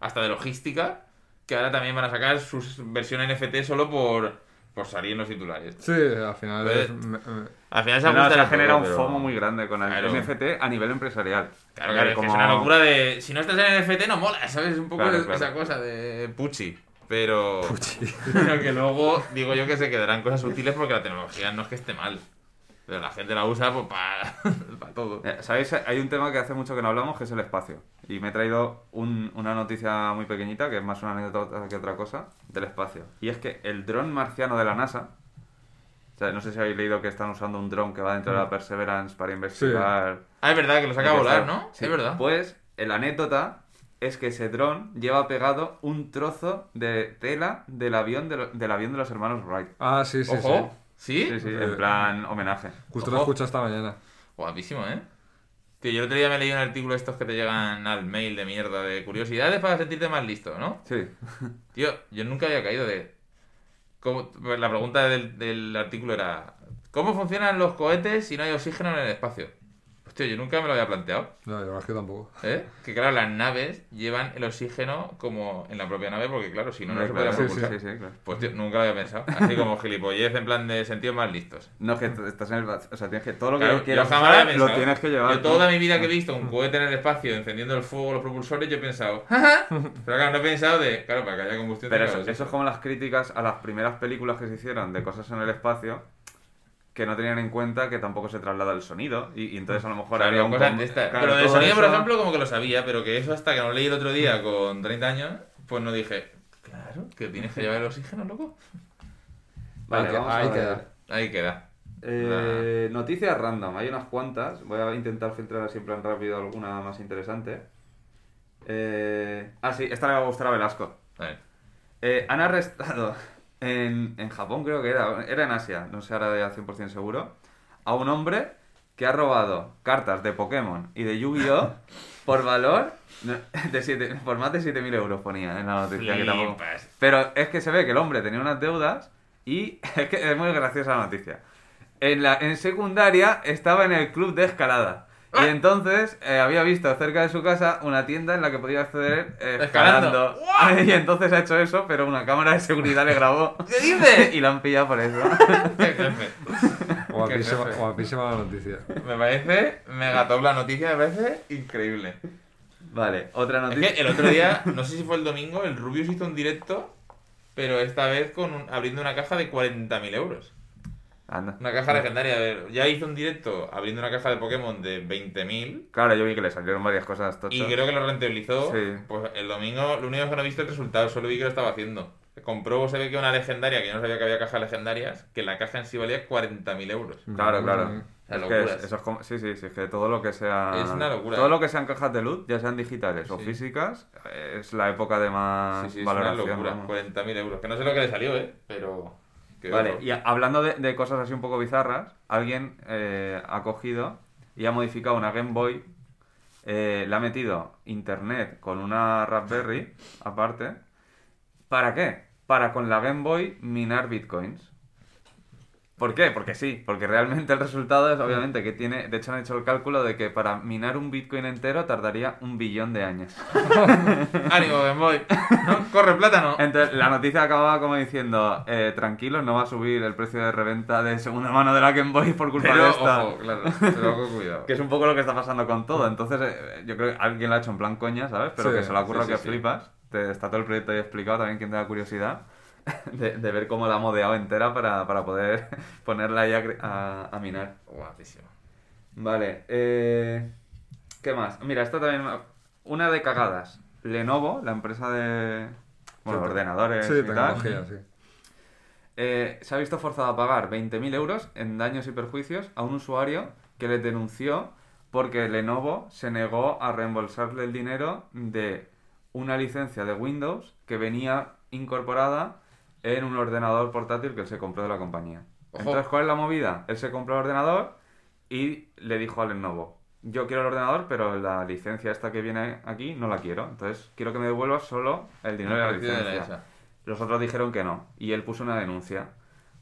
hasta de logística, que ahora también van a sacar sus versiones NFT solo por, por salir en los titulares. Sí, al final Pues- es... me- me- Al final se No, se genera todo, un pero- FOMO muy grande con el Claro. NFT a nivel empresarial. Claro, claro, es que como- es una locura de. Si no estás en NFT, no mola, ¿sabes? Un poco Claro, esa claro. cosa de Pucci. Pero. Pero que luego, digo yo que se quedarán cosas útiles porque la tecnología no es que esté mal. Pero la gente la usa pues para todo. Eh, ¿Sabéis? Hay un tema que hace mucho que no hablamos, que es el espacio. Y me he traído un- una noticia muy pequeñita, que es más una anécdota que otra cosa, del espacio. Y es que el dron marciano de la NASA, o sea, no sé si habéis leído que están usando un dron que va dentro de la Perseverance para investigar... Ah, es verdad que lo saca a volar, ¿no? Sí. Es verdad. Pues la anécdota es que ese dron lleva pegado un trozo de tela del avión de, lo- del avión de los hermanos Wright. Ah, sí, sí, Ojo. ¿Sí? Sí, sí, Sí. en plan homenaje. Justo lo escuché esta mañana. Guapísimo, ¿eh? Tío, yo el otro día me leí un artículo de estos que te llegan al mail de mierda de curiosidades para sentirte más listo, ¿no? Sí. Tío, yo nunca había caído de... cómo- pues La pregunta del, del artículo era... ¿Cómo funcionan los cohetes si no hay oxígeno en el espacio? Hostia, yo nunca me lo había planteado. No, la verdad es que tampoco. ¿eh? Que claro, las naves llevan el oxígeno como en la propia nave porque claro, si no, no se Claro, podría sí, propulsar. sí, sí, claro. Pues tío, nunca lo había pensado. Así como gilipollez en plan de sentidos más listos. No, es que estás en el... O sea, tienes que... Todo lo que Claro, yo quieras usar, lo tienes que llevar. Yo toda mi vida que he visto un cohete en el espacio encendiendo el fuego, los propulsores, yo he pensado, pero claro, no he pensado de, claro, para que haya combustión. Pero eso, eso es como las críticas a las primeras películas que se hicieron de cosas en el espacio que no tenían en cuenta que tampoco se traslada el sonido y, y entonces a lo mejor Claro, había un... de estas. claro, pero del sonido, por ejemplo, como que lo sabía, pero que eso hasta que no leí el otro día con 30 años, pues no dije, claro, que tienes que llevar el oxígeno, loco. Vale, Ahí vamos ahí a ver. queda. Ahí queda. Eh, noticias random, hay unas cuantas. Voy a intentar filtrar así en plan rápido alguna más interesante. Eh, ah, sí, esta le va a gustar a Velasco. A ver. Eh, han arrestado en, en Japón, creo que era, era en Asia, no sé ahora de al 100% seguro, a un hombre que ha robado cartas de Pokémon y de Yu-Gi-Oh! por valor de siete, por más de 7.000 euros ponía en la noticia. Que tampoco-. Pero es que se ve que el hombre tenía unas deudas y es que es muy graciosa la noticia. En, la, en secundaria estaba en el club de escalada. Y entonces eh, había visto cerca de su casa una tienda en la que podía acceder eh, Escalando. escalando. Y entonces ha hecho eso, pero una cámara de seguridad le grabó. ¿Qué dices? y lo han pillado por eso. Qué jefe. Guapísima, jefe. guapísima la noticia. Me parece mega top la noticia, me parece increíble. Vale, otra Es noticia. que el otro día, no sé si fue el domingo, el Rubius hizo un directo, pero esta vez con un- abriendo una caja de 40.000 euros. Anda. Una caja legendaria. A ver, ya hizo un directo abriendo una caja de Pokémon de 20.000 Claro, yo vi que le salieron varias cosas tochas. y creo que lo rentabilizó. Sí. Pues el domingo, lo único que no he visto es el resultado, solo vi que lo estaba haciendo. Compró, se ve que una legendaria, que yo no sabía que había cajas legendarias, que la caja en sí valía 40.000 euros. Claro, claro. O sea, Es que es- eso es como- sí, sí, sí, es que todo lo que sea. Es una locura. Todo lo que sean cajas de luz, ya sean digitales o Sí. físicas, es la época de más Sí, sí, es una valoración. locura. vamos. 40.000 euros. Que no sé lo que le salió, ¿eh? Pero... Vale, y hablando de, de cosas así un poco bizarras, alguien eh, ha cogido y ha modificado una Game Boy, eh, le ha metido internet con una Raspberry aparte. ¿Para qué? Para con la Game Boy minar bitcoins. ¿Por qué? Porque sí, porque realmente el resultado es obviamente que tiene, de hecho han hecho el cálculo de que para minar un bitcoin entero tardaría un billón de años. Ánimo, Game Boy. ¿No? Corre, plátano. Entonces, la noticia acababa como diciendo, eh, tranquilos, no va a subir el precio de reventa de segunda mano de la Game Boy por culpa Pero, de esta. ojo, claro. Pero ojo, cuidado. Que es un poco lo que está pasando con todo. Entonces, eh, yo creo que alguien lo ha hecho en plan coña, ¿sabes? Pero Sí, que se ha ocurrido sí, que sí, sí. flipas. Te, está todo el proyecto ahí explicado, también quien tenga curiosidad. De, de ver cómo la ha modeado entera para, para poder ponerla ahí a, a- minar. Guapísimo. Vale, eh, ¿qué más? Mira, esta también... Una de cagadas. Lenovo, la empresa de... Bueno, Sí, ordenadores Sí, y tal. tecnología, sí. Eh, se ha visto forzado a pagar 20.000 euros en daños y perjuicios a un usuario que le denunció porque Lenovo se negó a reembolsarle el dinero de una licencia de Windows que venía incorporada en un ordenador portátil que él se compró de la compañía. Ojo. Entonces, ¿cuál es la movida? Él se compró el ordenador y le dijo a Lenovo, yo quiero el ordenador, pero la licencia esta que viene aquí no la quiero. Entonces, quiero que me devuelvas solo el dinero de la de licencia. Los otros dijeron que no. Y él puso una denuncia.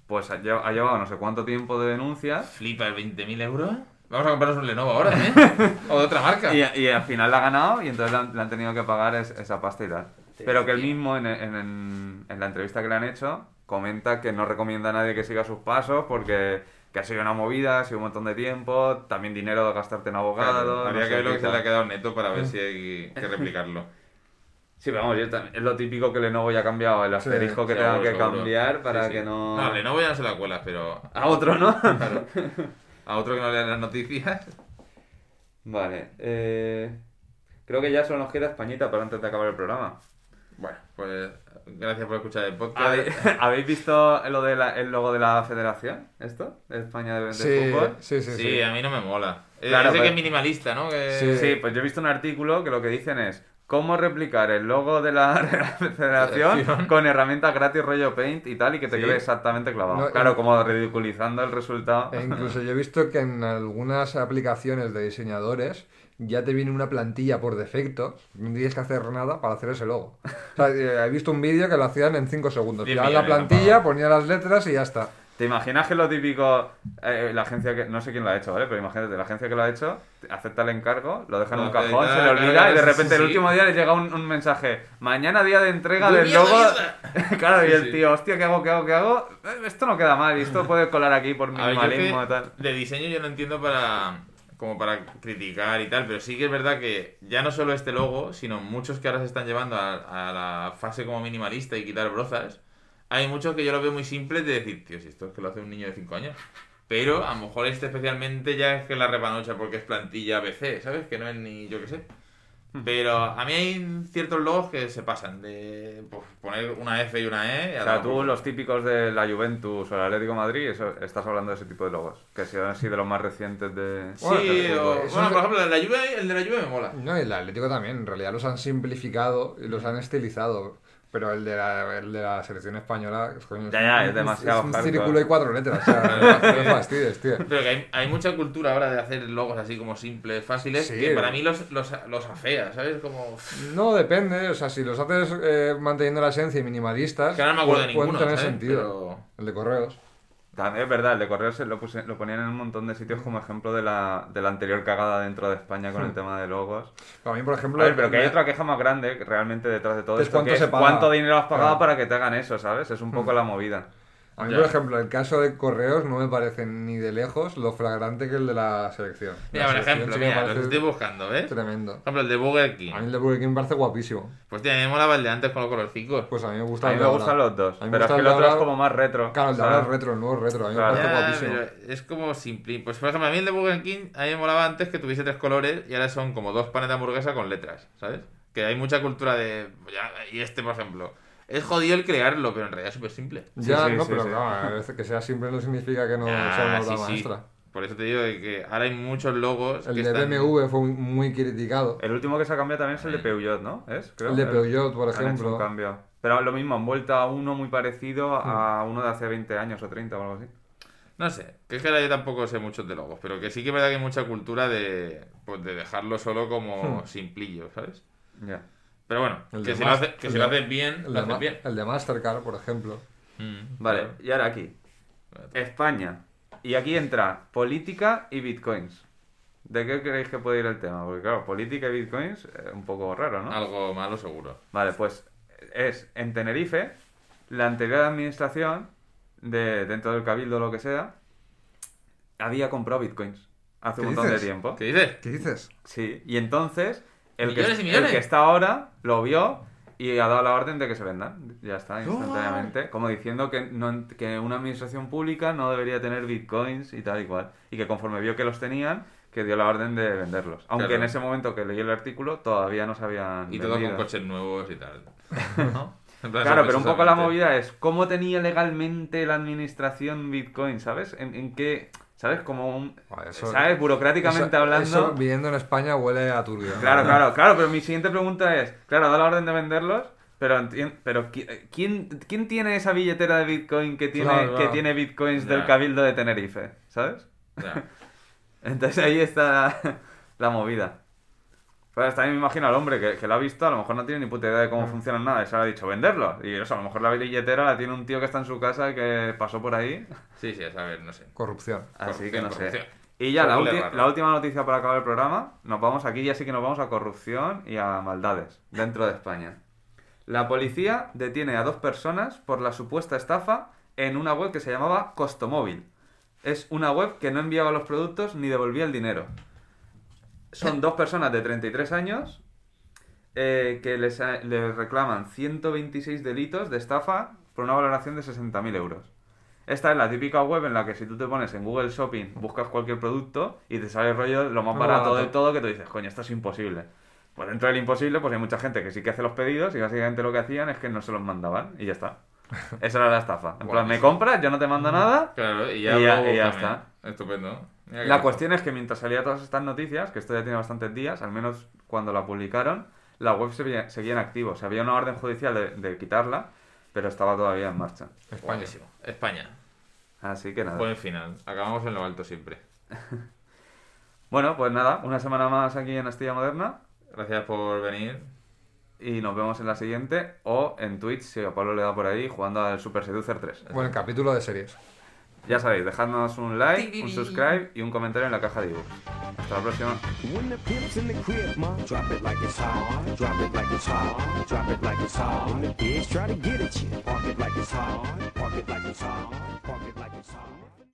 Pues ha, lle- ha llevado no sé cuánto tiempo de denuncias. Flipa, el 20.000 euros. Vamos a comprarnos un Lenovo ahora, ¿eh? o de otra marca. Y, y al final la ha ganado y entonces le han, le han tenido que pagar es- esa pasta y tal. Pero que él mismo en, en- en- en la entrevista que le han hecho comenta que no recomienda a nadie que siga sus pasos porque que ha sido una movida, ha sido un montón de tiempo, también dinero de gastarte en abogado. Claro, habría que ver lo que se le ha quedado neto para ver si hay que replicarlo. Sí, pero vamos, yo también- es lo típico que Lenovo ya ha cambiado, el asterisco que Seguro, tenga que seguro. cambiar para Sí, sí. que no... No, Lenovo ya no se la cuela, pero A otro, ¿no? claro, a otro que no lea las noticias. Vale, eh, creo que ya solo nos queda Españita para antes de acabar el programa. Bueno, pues gracias por escuchar el podcast. ¿Habéis, ¿habéis visto lo de la- el logo de la federación? ¿Esto? ¿De España de, de Sí, fútbol? sí, sí, Sí, sí. a mí no me mola. Eh, Claro, que pero- es minimalista, ¿no? Que... Sí. Sí, pues yo he visto un artículo que lo que dicen es cómo replicar el logo de la federación Federación. con herramientas gratis rollo Paint y tal y que te Sí. quede exactamente clavado. No, claro, como ridiculizando el resultado. E incluso yo he visto que en algunas aplicaciones de diseñadores ya te viene una plantilla por defecto, no tienes que hacer nada para hacer ese logo. O sea, eh, he visto un vídeo que lo hacían en 5 segundos. Pillabas la plantilla, ¿no? ponía las letras y ya está. ¿Te imaginas que lo típico, eh, la agencia que, no sé quién lo ha hecho, ¿vale? Pero imagínate, la agencia que lo ha hecho, acepta el encargo, lo deja en un cajón, acredita, se le olvida y de repente sí, el último día le llega un, un mensaje, mañana día de entrega ¡Muy del logo. Claro, y el sí. tío, hostia, ¿qué hago, qué hago, qué hago? Eh, Esto no queda mal y esto puede colar aquí por minimalismo y tal. de diseño yo no entiendo para como para criticar y tal, pero sí que es verdad que ya no solo este logo, sino muchos que ahora se están llevando a, a la fase como minimalista y quitar brozas, hay muchos que yo lo veo muy simples de decir, tío, si esto es que lo hace un niño de 5 años. Pero a lo mejor este especialmente ya es que la repanocha porque es plantilla BC, ¿sabes? Que no es ni yo qué sé. Pero a mí hay ciertos logos que se pasan de pues, poner una F y una E. y O sea, tú por- los típicos de la Juventus o el Atlético de Madrid, eso, estás hablando de ese tipo de logos, que son así de los más recientes de... Sí, Bueno, o- por ejemplo, el de la Juve, el de la Juve me mola. No, y el Atlético también, en realidad los han simplificado y los han estilizado. Pero el de la, el de la selección española, coño, Ya, ya, es demasiado Es un hardcore. círculo y cuatro letras, o sea, no me fastidies, tío. Pero que hay, hay mucha cultura ahora de hacer logos así como simples, fáciles, Sí. que para mí los, los, los afea, ¿sabes? Como... No, depende, o sea, si los haces eh, manteniendo la esencia y minimalistas, Que ahora no me acuerdo de pueden ninguno, tener ¿sabes? sentido. Pero- El de correos. También es verdad, el de correos se lo, puse- lo ponían en un montón de sitios como ejemplo de la, de la anterior cagada dentro de España con el tema de logos. Para mí, por ejemplo... A ver, pero que hay otra queja más grande realmente detrás de todo Es esto, cuánto que es cuánto dinero has pagado Claro. para que te hagan eso, ¿sabes? Es un poco la movida. A mí, Ya. por ejemplo, el caso de correos no me parece ni de lejos lo flagrante que el de la selección. Mira, La por selección ejemplo, sí mira, parece estoy buscando, ¿ves? Por Tremendo. ejemplo, el de Burger King. A mí el de Burger King me parece guapísimo. Pues tío, a mí me molaba el de antes con los colorcicos. Pues a mí me gusta A mí me gustan los dos, A mí me pero es gusta que el de otro es ahora- como más retro. Claro, el de ahora es retro, el nuevo es retro. A mí Claro. me parece Ya, guapísimo. pero es como simple. Pues por ejemplo, a mí el de Burger King, a mí me molaba antes que tuviese tres colores y ahora son como dos panes de hamburguesa con letras, ¿sabes? Que hay mucha cultura de... ya, y este, por ejemplo. Es jodido el crearlo, pero en realidad es súper simple. Ya, Sí, sí, no, sí, pero sí. claro, que sea simple no significa que no sea una Ah, sí, obra sí. maestra. Por eso te digo que ahora hay muchos logos. El que de están- BMW fue muy criticado. El último que se ha cambiado también es el de Peugeot, ¿no? ¿Es? Creo. El de Peugeot, por Han hecho un ejemplo. cambio. Pero lo mismo, han vuelto a uno muy parecido a uno de hace 20 años o 30 o algo así. No sé, que es que ahora yo tampoco sé muchos de logos, pero que sí que es verdad que hay mucha cultura de, pues, de dejarlo solo como simplillo, ¿sabes? Ya. Pero bueno, El que de si, lo, hace- que el si lo de- haces bien, El lo de, haces Ma- bien. el de Mastercard, por ejemplo. Mm, Vale, claro. y ahora aquí. España. Y aquí entra política y bitcoins. ¿De qué creéis que puede ir el tema? Porque claro, política y bitcoins es un poco raro, ¿no? Algo malo seguro. Vale, pues es en Tenerife, la anterior administración, de, dentro del cabildo o lo que sea, había comprado bitcoins hace un ¿Qué montón dices? de tiempo. ¿Qué dices? ¿Qué dices? Sí, y entonces el que, Millones y millones. el que está ahora lo vio y ha dado la orden de que se vendan. Ya está, instantáneamente. Como diciendo que, no, que una administración pública no debería tener bitcoins y tal y cual. Y que conforme vio que los tenían, que dio la orden de venderlos. Aunque Claro. en ese momento que leí el artículo todavía no se habían Y todo con vendido. coches nuevos y tal. Claro, pero un poco la movida es cómo tenía legalmente la administración Bitcoin, ¿sabes? En, en qué, ¿sabes? Como un, eso- ¿sabes? Burocráticamente Eso- hablando. Eso, viviendo en España huele a turbio. ¿no? Claro, claro, claro, pero mi siguiente pregunta es, claro, da la orden de venderlos, pero pero qui- ¿quién, quién tiene esa billetera de Bitcoin que tiene, Claro, claro. que tiene Bitcoins del Cabildo de Tenerife? ¿Sabes? Entonces ahí está la movida. Pues también me imagino al hombre que, que lo ha visto, a lo mejor no tiene ni puta idea de cómo Mm. funciona nada, y se le ha dicho venderlo. Y eso, a lo mejor la billetera la tiene un tío que está en su casa que pasó por ahí. Sí, sí, a saber, no sé. Corrupción. Así que no sé. Y ya, la, ulti- la última noticia para acabar el programa, nos vamos aquí, ya sí que nos vamos a corrupción y a maldades dentro de España. La policía detiene a dos personas por la supuesta estafa en una web que se llamaba Costomóvil. Es una web que no enviaba los productos ni devolvía el dinero. Son dos personas de 33 años eh, que les, les reclaman 126 delitos de estafa por una valoración de 60.000 euros. Esta es la típica web en la que si tú te pones en Google Shopping, buscas cualquier producto y te sale el rollo lo más barato del todo que tú dices, coño, esto es imposible. Pues dentro del imposible, pues hay mucha gente que sí que hace los pedidos y básicamente lo que hacían es que no se los mandaban y ya está. Esa era la estafa. En plan, me compras, yo no te mando nada. Claro, y ya, Y ya- luego y ya también. está. Estupendo. Mira La cuestión es que mientras salía todas estas noticias, que esto ya tiene bastantes días, al menos cuando la publicaron, la web seguía, seguía en activo. O sea, había una orden judicial de, de quitarla, pero estaba todavía en marcha. España. Guapísimo. España. Así que nada. Buen final. Acabamos en lo alto siempre. Bueno, pues nada, una semana más aquí en Astilla Moderna. Gracias por venir. Y nos vemos en la siguiente o en Twitch si a Pablo le da por ahí jugando al Super Seducer 3. Buen capítulo de series. Ya sabéis, dejadnos un like, un subscribe y un comentario en la caja de ebooks. Hasta la próxima.